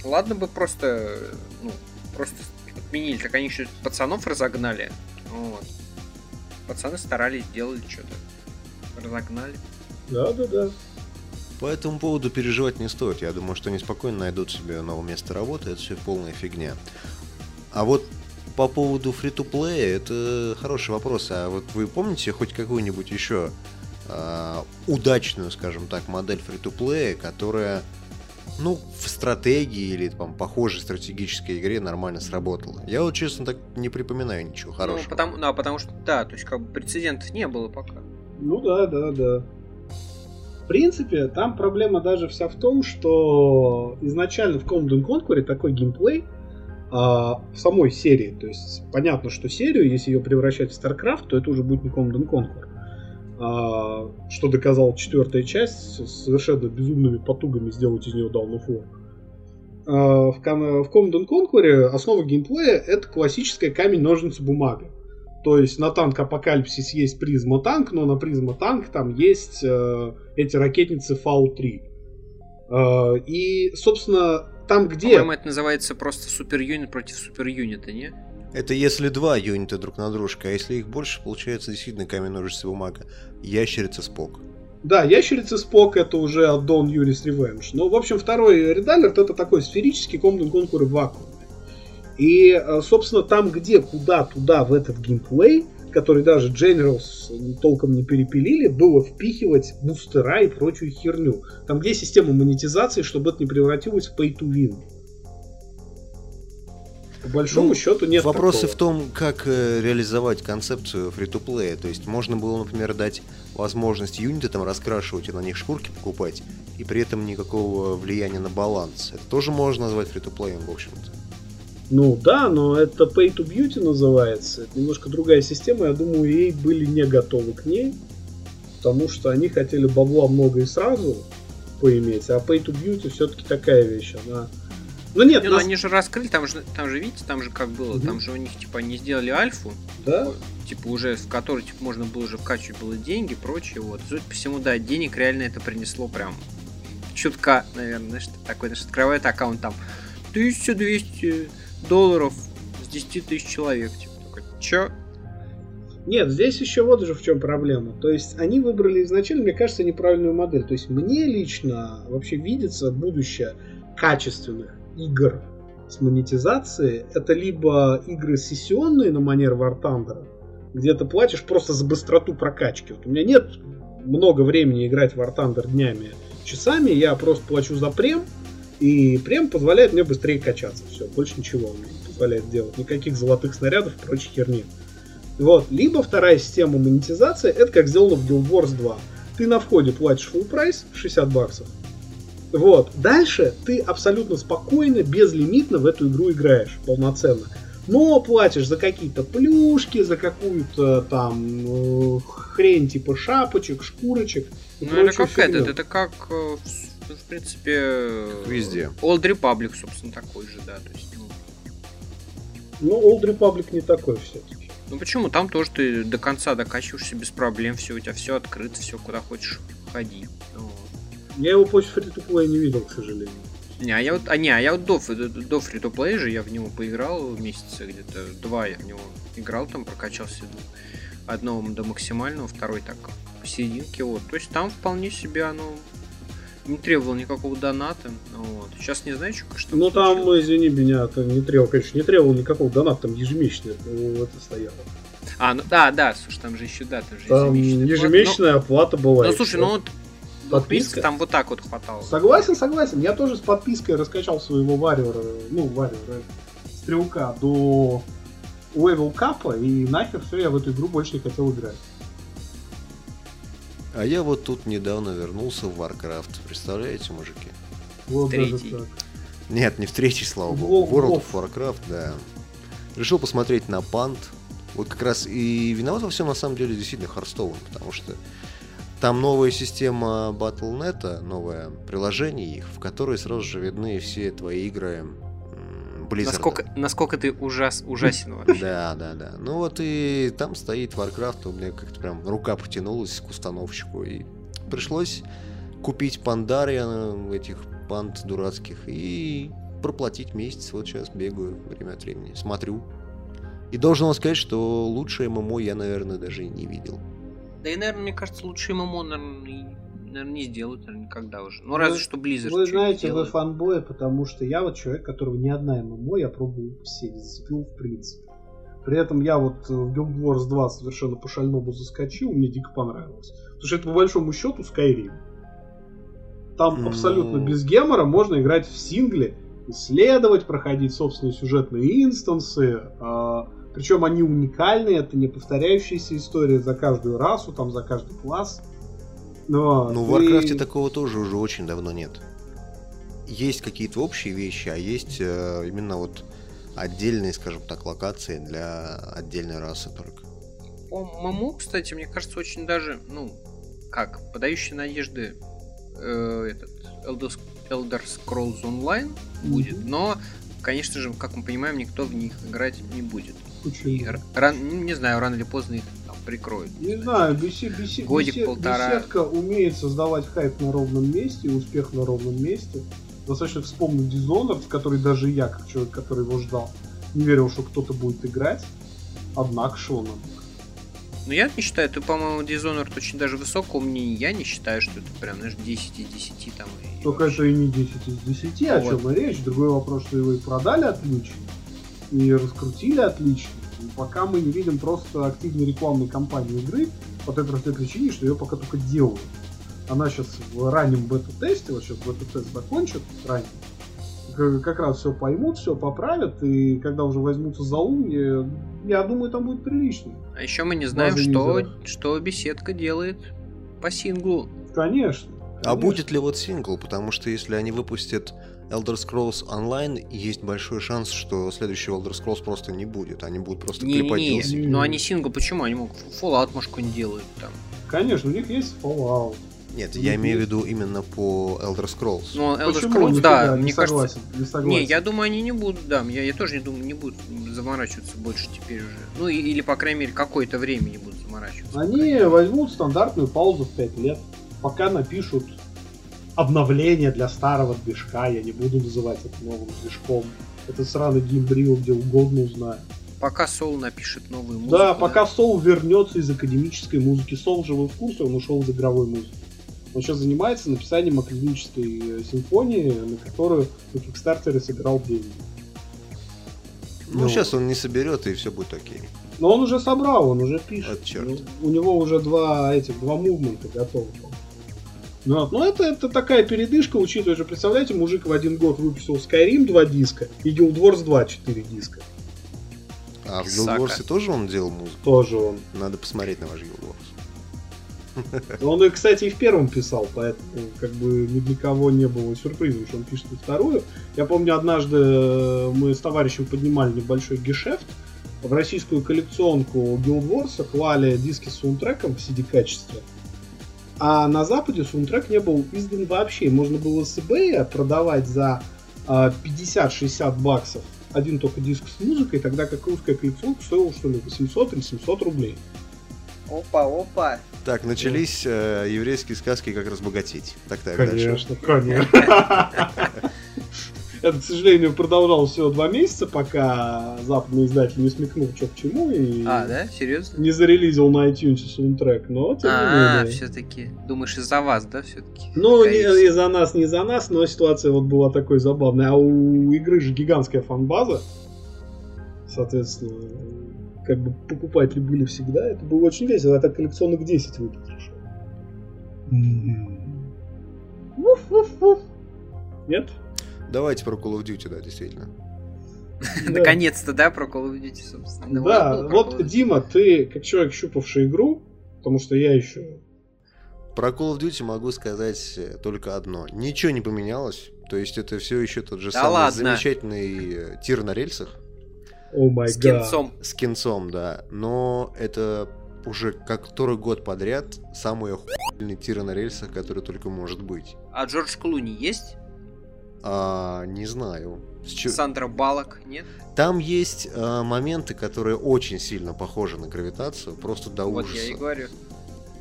Ладно бы просто, ну, просто отменили, так они еще пацанов разогнали. Вот. Пацаны старались, делали что-то. Разогнали. Да-да-да. По этому поводу переживать не стоит. Я думаю, что они спокойно найдут себе новое место работы. Это все полная фигня. А вот по поводу фри to play это хороший вопрос. А вот вы помните хоть какую-нибудь еще а, удачную, скажем так, модель фри to play, которая ну, в стратегии или там похожей стратегической игре нормально сработала. Я вот, честно, так не припоминаю ничего хорошего. Ну, потому, ну, а потому что, да, то есть как бы прецедентов не было пока. Ну да, да, да. В принципе, там проблема даже вся в том, что изначально в Command Conquer такой геймплей а, в самой серии. То есть понятно, что серию, если ее превращать в StarCraft, то это уже будет не Command Conquer. А, что доказала четвертая часть совершенно безумными потугами сделать из нее Dawn of. А, в, Кон- в Command Conquer основа геймплея это классическая камень-ножницы-бумага. То есть на танк Апокалипсис есть призма танк, но на призма танк там есть э, эти ракетницы Фау-3. Э, и, собственно, там где... По-моему, это называется просто супер юнит против супер юнита, не? Это если два юнита друг на дружку, а если их больше, получается действительно камень, ножницы, бумага. Ящерица Спок. Да, Ящерица Спок это уже аддон Yuri's Revenge. Но, в общем, второй Red Alert это такой сферический Command Conquer в вакууме. И, э, собственно, там, где, куда, туда, в этот геймплей, который даже Generals толком не перепилили, было впихивать бустера и прочую херню. Там, где система монетизации, чтобы это не превратилось в pay to win. По большому Ну, счету нет Вопросы такого. в том, как э, реализовать концепцию фри to play То есть можно было, например, дать возможность юниты там раскрашивать и на них шкурки покупать, и при этом никакого влияния на баланс. Это тоже можно назвать фри to play в общем-то. Ну да, но это Pay to Beauty называется. Это немножко другая система. Я думаю, ей были не готовы к ней. Потому что они хотели бабла много и сразу. поиметь, а Pay to Beauty все-таки такая вещь, она... Ну нет, не, нас... ну они же раскрыли, там же, там же, видите, там же как было, угу. там же у них, типа, они сделали альфу, да? типа, уже, в которой, типа, можно было уже вкачивать было деньги, прочее, вот. Судя по всему, да, денег реально это принесло прям чутка, наверное, знаешь, такой, знаешь, открывает аккаунт там 1200 долларов с 10 тысяч человек, типа, такой, чё? Нет, здесь еще вот же в чем проблема. То есть они выбрали изначально, мне кажется, неправильную модель. То есть мне лично вообще видится будущее качественных игр с монетизацией. Это либо игры сессионные на манер War Thunder, где ты платишь просто за быстроту прокачки. Вот у меня нет много времени играть в War Thunder днями, часами, я просто плачу за прем, и прем позволяет мне быстрее качаться. Все, больше ничего он не позволяет делать. Никаких золотых снарядов и прочей херни. Вот. Либо вторая система монетизации, это как сделано в Guild Wars 2. Ты на входе платишь full прайс, 60 баксов. Вот. Дальше ты абсолютно спокойно, безлимитно в эту игру играешь полноценно. Но платишь за какие-то плюшки, за какую-то там э, хрень типа шапочек, шкурочек. Ну это как фигню. это, это как э, в принципе везде. Old Republic, собственно, такой же, да. То есть, ну... ну, Old Republic не такой все-таки. Ну почему? Там тоже ты до конца докачиваешься без проблем, все у тебя все открыто, все куда хочешь ходи. Вот. Я его после фри to play не видел, к сожалению. Не, а я вот, а не, а я вот до, до фри to play же я в него поиграл месяца где-то два я в него играл, там прокачался одного до максимального, второй так в серединке, вот. То есть там вполне себе оно не требовал никакого доната. Вот. Сейчас не знаю, что что Ну там, случилось. извини меня, это не требовал, конечно, не требовал никакого доната, там ежемесячно это стояло. А, ну да, да, слушай, там же еще, да, там же там ежемесячная, ежемесячная оплата была. Ну слушай, ну вот подписка там вот так вот хватало. Согласен, согласен. Я тоже с подпиской раскачал своего варьера, ну, варьера, стрелка до level cap а, и нахер все, я в эту игру больше не хотел играть. А я вот тут недавно вернулся в Warcraft. Представляете, мужики? Вот третий. даже так. Нет, не в третий, слава богу. World of Warcraft, да. Решил посмотреть на панд. Вот как раз и виноват во всем на самом деле действительно Hearthstone, потому что там новая система Battle.net, новое приложение их, в которой сразу же видны все твои игры Blizzard. Насколько, насколько ты ужас, ужасен [LAUGHS] вообще. Да, да, да. Ну вот и там стоит Warcraft, у меня как-то прям рука потянулась к установщику, и пришлось купить пандария этих панд дурацких и проплатить месяц. Вот сейчас бегаю время от времени, смотрю. И должен вам сказать, что лучшее ММО я, наверное, даже и не видел. Да и, наверное, мне кажется, лучшее ММО, наверное, наверное, не сделают, наверное, никогда уже. Ну, разве что Blizzard. Вы знаете, вы фанбои, потому что я вот человек, которого ни одна ММО я пробовал все, зацепил в принципе. При этом я вот в Guild Wars 2 совершенно по шальному заскочил, мне дико понравилось. Потому что это по большому счету Skyrim. Там ну... абсолютно без гемора можно играть в сингле, исследовать, проходить собственные сюжетные инстансы. Причем они уникальные, это не повторяющиеся истории за каждую расу, там за каждый класс. Но ну, в Warcraft такого тоже уже очень давно нет. Есть какие-то общие вещи, а есть э, именно вот отдельные, скажем так, локации для отдельной расы только. По ММО, кстати, мне кажется, очень даже, ну, как, подающий надежды э, этот Elder, Elder Scrolls Online будет, mm-hmm. но, конечно же, как мы понимаем, никто в них играть не будет. Почему? И, ран, не знаю, рано или поздно их прикроют. Не знаю, бесед, бесед, Годик, бесед, полтора. беседка умеет создавать хайп на ровном месте и успех на ровном месте. Достаточно вспомнить Dishonored, в который даже я, как человек, который его ждал, не верил, что кто-то будет играть. Однако шел нам. Ну, я не считаю, ты, по-моему, Dishonored очень даже высокого мнения. Я не считаю, что это прям, знаешь, 10 из 10 там. И Только вообще... это и не 10 из 10, ну, о вот. чем и речь. Другой вопрос, что его и продали отлично, и раскрутили отлично пока мы не видим просто активной рекламной кампании игры, по той простой причине, что ее пока только делают. Она сейчас в раннем бета-тесте, вот сейчас бета-тест закончит ранний, как раз все поймут, все поправят, и когда уже возьмутся за ум, я, я думаю, там будет прилично. А еще мы не знаем, что, что беседка делает по синглу. Конечно. А будет ли вот сингл? Потому что если они выпустят Elder Scrolls Online, есть большой шанс, что следующего Elder Scrolls просто не будет. Они будут просто не, клепать не, не. Но они сингл, почему? Они могут Fallout, может, какой-нибудь делают там. Конечно, у них есть Fallout. Нет, Ну, я имею в ну. виду именно по Elder Scrolls. Ну, Elder Почему? Scrolls, да, не мне согласен, кажется... не согласен. Не, я думаю, они не будут, да, я, я тоже не думаю, не будут заморачиваться больше теперь уже. Ну, и- или, по крайней мере, какое-то время не будут заморачиваться. Они возьмут стандартную паузу в 5 лет, пока напишут обновление для старого движка. Я не буду называть это новым движком. Это сраный геймбрил, где угодно узнаю. Пока Сол напишет новую музыку. Да, пока Соул вернется из академической музыки. Соул же вы в курсе, он ушел из игровой музыки. Он сейчас занимается написанием академической э, симфонии, на которую на Кикстартере сыграл деньги. Ну, сейчас он не соберет, и все будет окей. Но он уже собрал, он уже пишет. Вот чёрт. Ну, У него уже два этих, два мувмента готовы. Ну, вот. Но это, это такая передышка, учитывая, что, представляете, мужик в один год выпустил Skyrim 2 диска и Guild Wars 2 4 диска. А в Guild. Wars тоже он делал музыку? Тоже он. Надо посмотреть на ваш Guild Wars. [LAUGHS] Он, и, кстати, и в первом писал, поэтому как бы ни для кого не было сюрпризом, что он пишет и вторую. Я помню, однажды э, мы с товарищем поднимали небольшой гешефт. В российскую коллекционку Guild Wars клали диски с саундтреком в CD-качестве. А на Западе саундтрек не был издан вообще. Можно было с eBay продавать за а, 50-60 баксов один только диск с музыкой, тогда как русская коллекционка стоила что ли 800 или 700 рублей. Опа, опа. Так, начались э, еврейские сказки «Как разбогатеть». Так, так, дальше. Конечно, конечно. [LAUGHS] Это, к сожалению, продолжалось всего два месяца, пока западный издатель не смекнул, что к чему, и А, да? Серьезно? не зарелизил на iTunes саундтрек, но тем не А, менее. все-таки. Думаешь, из-за вас, да, все-таки? Ну, не, не за нас, не за нас, но ситуация вот была такой забавной. А у игры же гигантская фан-база. Соответственно, как бы покупатели были всегда. Это было очень весело. Это коллекционных 10 выпустишь. Вуф-вуф-вуф. Нет? Давайте про Call of Duty, да, действительно. [LAUGHS] Наконец-то, да, про Call of Duty, собственно. Да, вот. Дима, ты как человек, щупавший игру, потому что я еще... Про Call of Duty могу сказать э, только одно. Ничего не поменялось. То есть это все еще тот же Да самый ладно. замечательный э, тир на рельсах О май С кинцом. с кинцом, да. Но это уже как который год подряд самый охуенный тир на рельсах, который только может быть. А Джордж Клуни есть? А, не знаю. Чё- Сандра Балок нет? Там есть э, моменты, которые очень сильно похожи на гравитацию, просто до Вот ужаса. я и говорю.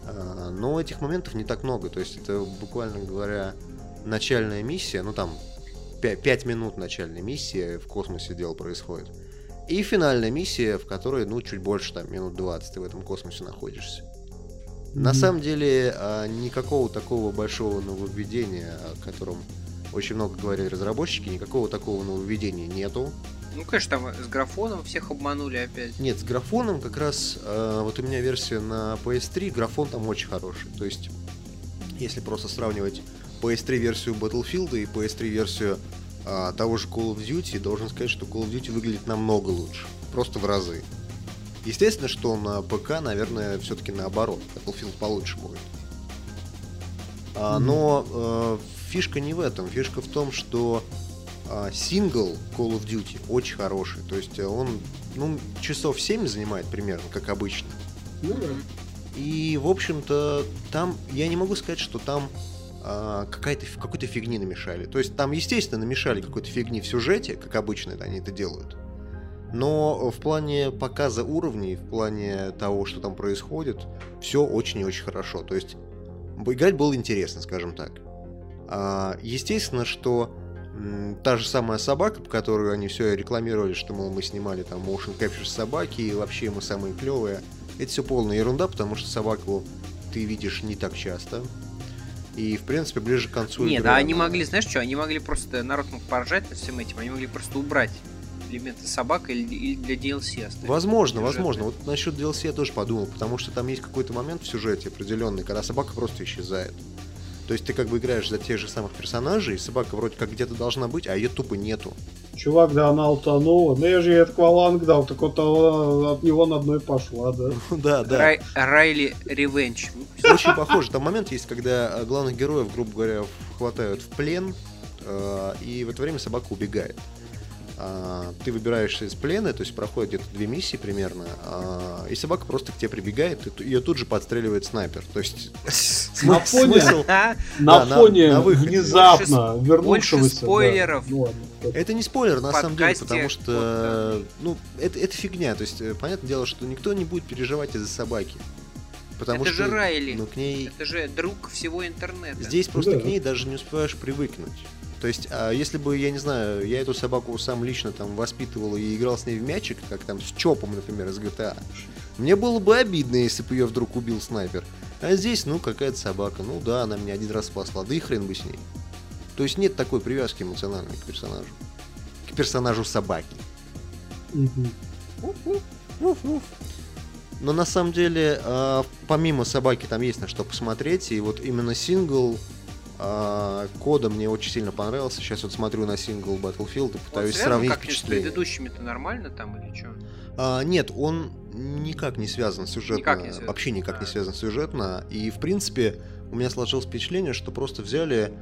А, Но этих моментов не так много. То есть это, буквально говоря, начальная миссия, ну там 5, минут начальной миссии в космосе дело происходит. И финальная миссия, в которой, ну, чуть больше, там, минут 20 ты в этом космосе находишься. На Мгм. самом деле, а, никакого такого большого нововведения, о котором очень много говорили разработчики, никакого такого нововведения нету. Ну, конечно, там с графоном всех обманули опять. Нет, с графоном как раз, э, вот у меня версия на PS3, графон там очень хороший. То есть, если просто сравнивать PS3 версию Battlefield и PS3 версию а, того же Call of Duty, должен сказать, что Call of Duty выглядит намного лучше. Просто в разы. Естественно, что на ПК, наверное, все-таки наоборот. Battlefield получше будет. А, Мгм. но э, фишка не в этом. Фишка в том, что а, сингл Call of Duty очень хороший. То есть э, он ну, часов 7 занимает примерно, как обычно. Ну да. И, в общем-то, там, я не могу сказать, что там а, какая-то, какой-то фигни намешали. То есть там, естественно, намешали какой-то фигни в сюжете, как обычно это они это делают. Но в плане показа уровней, в плане того, что там происходит, все очень и очень хорошо. То есть играть было интересно, скажем так. А, естественно, что та же самая собака, по которую они все рекламировали, что, мол, мы снимали там motion capture собаки, и вообще мы самые клевые. Это все полная ерунда, потому что собаку ты видишь не так часто. И, в принципе, ближе к концу Нет, игры а они могли, знаешь что, они могли просто, народ мог поржать над всем этим, они могли просто убрать элементы собак или, или для DLC оставить. Возможно, возможно. Вот насчет DLC я тоже подумал, потому что там есть какой-то момент в сюжете определенный, когда собака просто исчезает. То есть ты как бы играешь за тех же самых персонажей, и собака вроде как где-то должна быть, а ее тупо нету. Чувак, да, она утонула. Ну я же ей акваланг дал, так вот а, от него на одной пошла, да. [LAUGHS] да, да. Рай- Райли Ревенч. Очень похоже. Там момент есть, когда э, главных героев, грубо говоря, хватают в плен, э, и в это время собака убегает. А, ты выбираешься из плена, то есть проходит где-то две миссии примерно, а, и собака просто к тебе прибегает, и ее тут же подстреливает снайпер. То есть [LAUGHS] На фоне. А? на фоне на выходе. внезапно вернувшегося... спойлеров. Ну. Это не спойлер, на самом деле, потому что, ну, это, это фигня. То есть, э, понятное дело, что никто не будет переживать из-за собаки. Потому Это что, же Райли. ну, к ней... Это же друг всего интернета. Здесь просто Да. к ней даже не успеваешь привыкнуть. То есть, а если бы, я не знаю, я эту собаку сам лично там воспитывал и играл с ней в мячик, как там с Чопом, например, из GTA, мне было бы обидно, если бы ее вдруг убил снайпер. А здесь, ну, какая-то собака. Ну да, она меня один раз спасла, да и хрен бы с ней. То есть нет такой привязки эмоциональной к персонажу. К персонажу собаки. Но на самом деле, а, помимо собаки, там есть на что посмотреть. И вот именно сингл а, кода мне очень сильно понравился. Сейчас вот смотрю на сингл Battlefield и пытаюсь связан сравнить с впечатления. предыдущими-то нормально там или что? А, нет, он никак не связан сюжетно. Никак не связан. Вообще никак не А. связан сюжетно. И, в принципе, у меня сложилось впечатление, что просто взяли,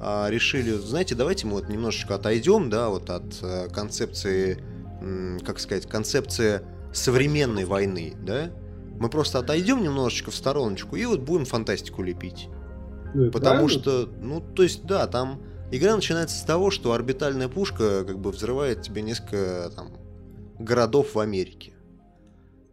а, решили, знаете, давайте мы вот немножечко отойдем, да, вот от э, концепции, м, как сказать, концепции современной войны, да? Мы просто отойдем немножечко в стороночку и вот будем фантастику лепить. Ну Потому правильно. что, ну, то есть, да, там игра начинается с того, что орбитальная пушка как бы взрывает тебе несколько там городов в Америке.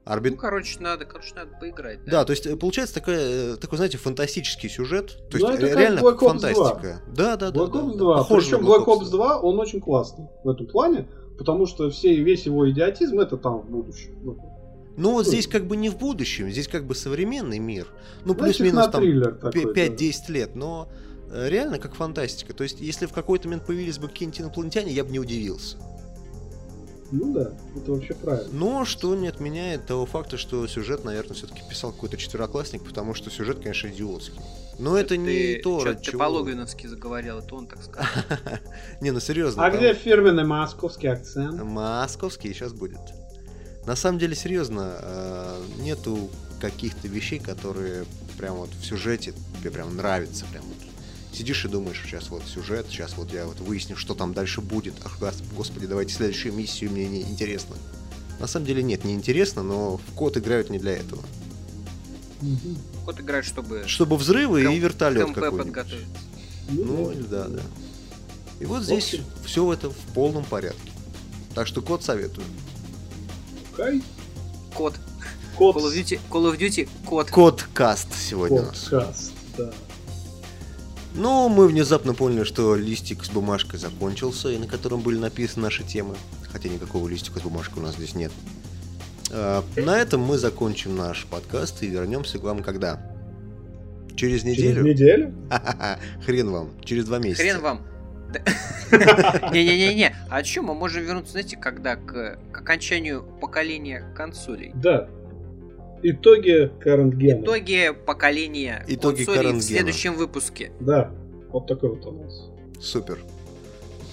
Орбит... Ну, короче, надо, короче, надо поиграть. Да, то есть э, получается такая, э, такой, знаете, фантастический сюжет. То есть Ну, это э, как реально Black Ops фантастика. Да, да, да. Black да, Ops да. 2. Похоже Причем на Black Ops 2, он очень классный в этом плане, потому что все, весь его идиотизм это там в будущем. Ну, Ну вот здесь как бы не в будущем, здесь как бы современный мир. Ну ну, плюс-минус там триллер такой. пя- да. 5-10 лет, но э, реально как фантастика. То есть если в какой-то момент появились бы какие-нибудь инопланетяне, я бы не удивился. Ну да, это вообще правильно. Но что не отменяет того факта, что сюжет, наверное, все-таки писал какой-то четвероклассник, потому что сюжет, конечно, идиотский. Но это не ты, то, ради ты чего- по-логвиновски заговорил, это он так сказал. [LAUGHS] Не, ну серьезно. А там где фирменный московский акцент? Московский сейчас будет. На самом деле, серьезно, э, нету каких-то вещей, которые прям вот в сюжете тебе прям нравятся. Прям вот. Сидишь и думаешь, сейчас вот сюжет, сейчас вот я вот выясню, что там дальше будет. Ах, гос- господи, давайте следующую миссию, мне не интересно. На самом деле нет, не интересно, но в код играют не для этого. Мгм. Кот играет, чтобы Чтобы взрывы к и вертолет какой-нибудь. подготовить. Ну, да. да. И вот В здесь общем. все это в полном порядке. Так что код советую. Окей. Кот. Код. Call of Duty, Call of Duty, кот. Код каст сегодня у нас. Подкаст, да. Ну, мы внезапно поняли, что листик с бумажкой закончился, и на котором были написаны наши темы. Хотя никакого листика с бумажкой у нас здесь нет. А, На этом мы закончим наш подкаст и вернемся к вам когда? Через Через неделю? неделю? [LAUGHS] Ха-ха-ха, Хрен вам. Через два месяца. Хрен вам. [LAUGHS] Не-не-не-не. А что, мы можем вернуться, знаете, когда? К, к окончанию поколения консолей. Да. Итоги current gen. Итоги поколения Итоги консолей в следующем выпуске. Да. Вот такой вот у нас. Супер.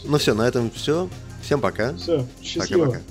Ну все, на этом все. Всем пока. Все, счастливо. Пока-пока.